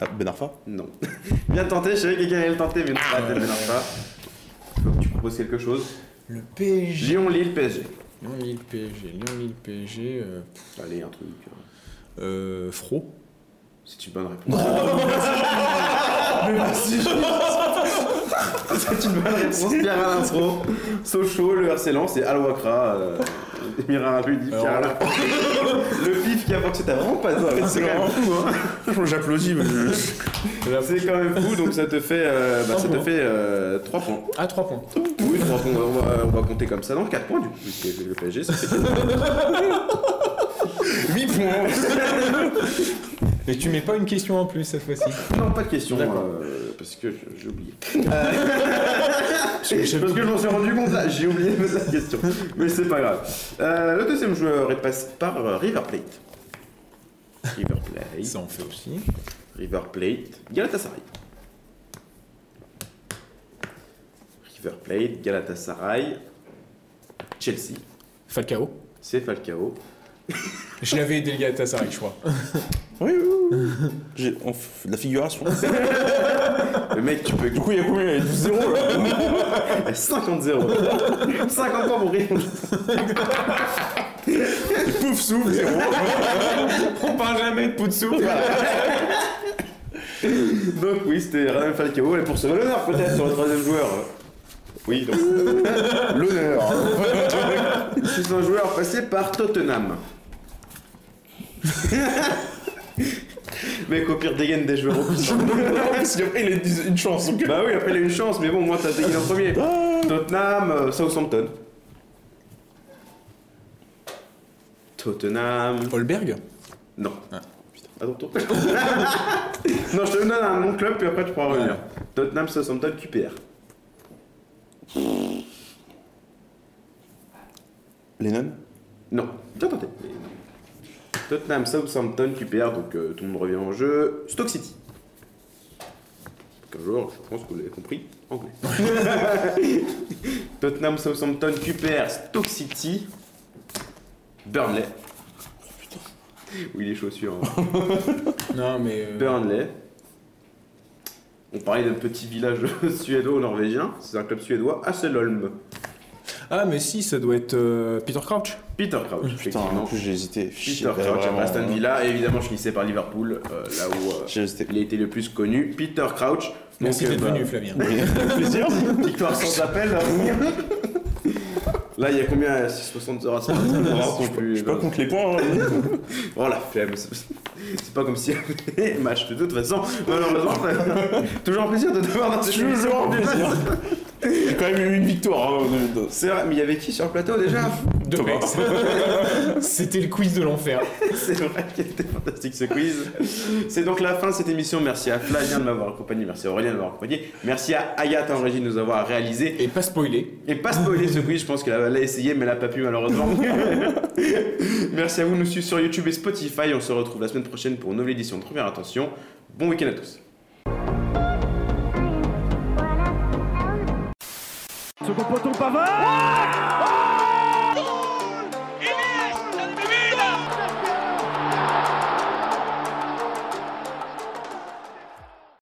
Ah, Ben Arfa Non. Bien tenté, je savais que quelqu'un allait le tenter, mais non, pas Ben Arfa. Faut que tu proposes quelque chose. Le PSG. Lyon, Lille, PSG. Lyon, Lille, PSG. Lyon, Lille, PSG. Euh, Allez, un truc. euh, euh, Fro. C'est une bonne réponse. C'est une bonne réponse. Pierre Alain Fro, Sochaux, le RC Lens et Al Wakra. Euh, Mira Rudi, Pierre Alors, Alain. Le pif qui a pensé, t'as vraiment pas ça. C'est quand même fou, hein. J'applaudis, mais C'est quand même fou, donc ça te fait, euh, bah, ça te fait 3 points. Ah, 3 points. Oui, 3 points. On va, on va compter comme ça. Non, 4 points du coup, puisque le PSG, ça fait 8 points. Mais tu mets pas une question en plus cette fois-ci. Non, pas de question, euh, parce que j'ai oublié. parce que je m'en suis rendu compte là, j'ai oublié de mettre la question. Mais c'est pas grave. Euh, le deuxième joueur est passé par euh, River Plate. River Plate. Ça en fait aussi. River Plate. Galatasaray. River Plate, Galatasaray. Chelsea. Falcao. C'est Falcao. Je l'avais aidé le Galatasaray, je crois. Oui, oui, oui. J'ai- on la figuration. Le mec, tu peux. Du coup, il y a combien? Il y a 12-0 là 50-0. 50 points pour. Et pouf, souffle, 0. On parle jamais de de soupe. Donc oui, c'était Radamel Falcao. Et pour ce l'honneur peut-être sur le troisième joueur. Oui, donc. L'honneur. C'est un joueur passé par Tottenham. Mec, au pire, dégaine des joueurs au. Parce qu'après, il a une chance. donc- bah oui, après, il a une chance, mais bon, moi, t'as dégainé en premier. Tottenham, euh, Southampton. Tottenham. Holberg Non. Ah. Ton tour. non, je te donne un nom de club, puis après, tu pourras revenir. Tottenham, Southampton, QPR. Lennon? Non, bien tenté. Tottenham, Southampton, QPR, donc euh, tout le monde revient en jeu. Stoke City. Donc un joueur, je pense que vous l'avez compris, anglais. Tottenham, Southampton, QPR, Stoke City, Burnley. Oui, les chaussures. hein. Non, mais. euh, Burnley. On parlait d'un petit village suédois-norvégien, c'est un club suédois, Hasselholm. Ah, mais si, ça doit être euh, Peter Crouch. Peter Crouch, Putain, effectivement. en plus, j'ai hésité. Peter Crouch vraiment, à Aston Villa, et évidemment je finissais par Liverpool, euh, là où euh, il a été le plus connu. Peter Crouch. Merci d'être euh, venu, bah, Flavien. Plaisir. Victoire sans appel. Là, Là, il y a combien? 60 heures à se faire non plus. Je peux pas compte les points. hein. Voilà, flemme. C'est pas comme si match de toute façon. Malheureusement, toujours un plaisir de te voir dans cette émission. Toujours un plaisir. J'ai quand même eu une victoire. hein, C'est vrai, mais il y avait qui sur le plateau déjà? Thomas. Rex. C'était le quiz de l'enfer. C'est vrai qu'il était fantastique ce quiz. C'est donc la fin de cette émission. Merci à Flavien de m'avoir accompagné, merci à Aurélien de m'avoir accompagné, merci à Agathe en régie de nous avoir réalisé. Et pas spoilé. Et pas spoiler ce quiz, je pense qu'elle l'a essayé, mais elle n'a pas pu malheureusement. merci à vous de nous suivre sur YouTube et Spotify. On se retrouve la semaine prochaine pour une nouvelle édition de Première Attention. Bon week-end à tous. Second poteau Pavard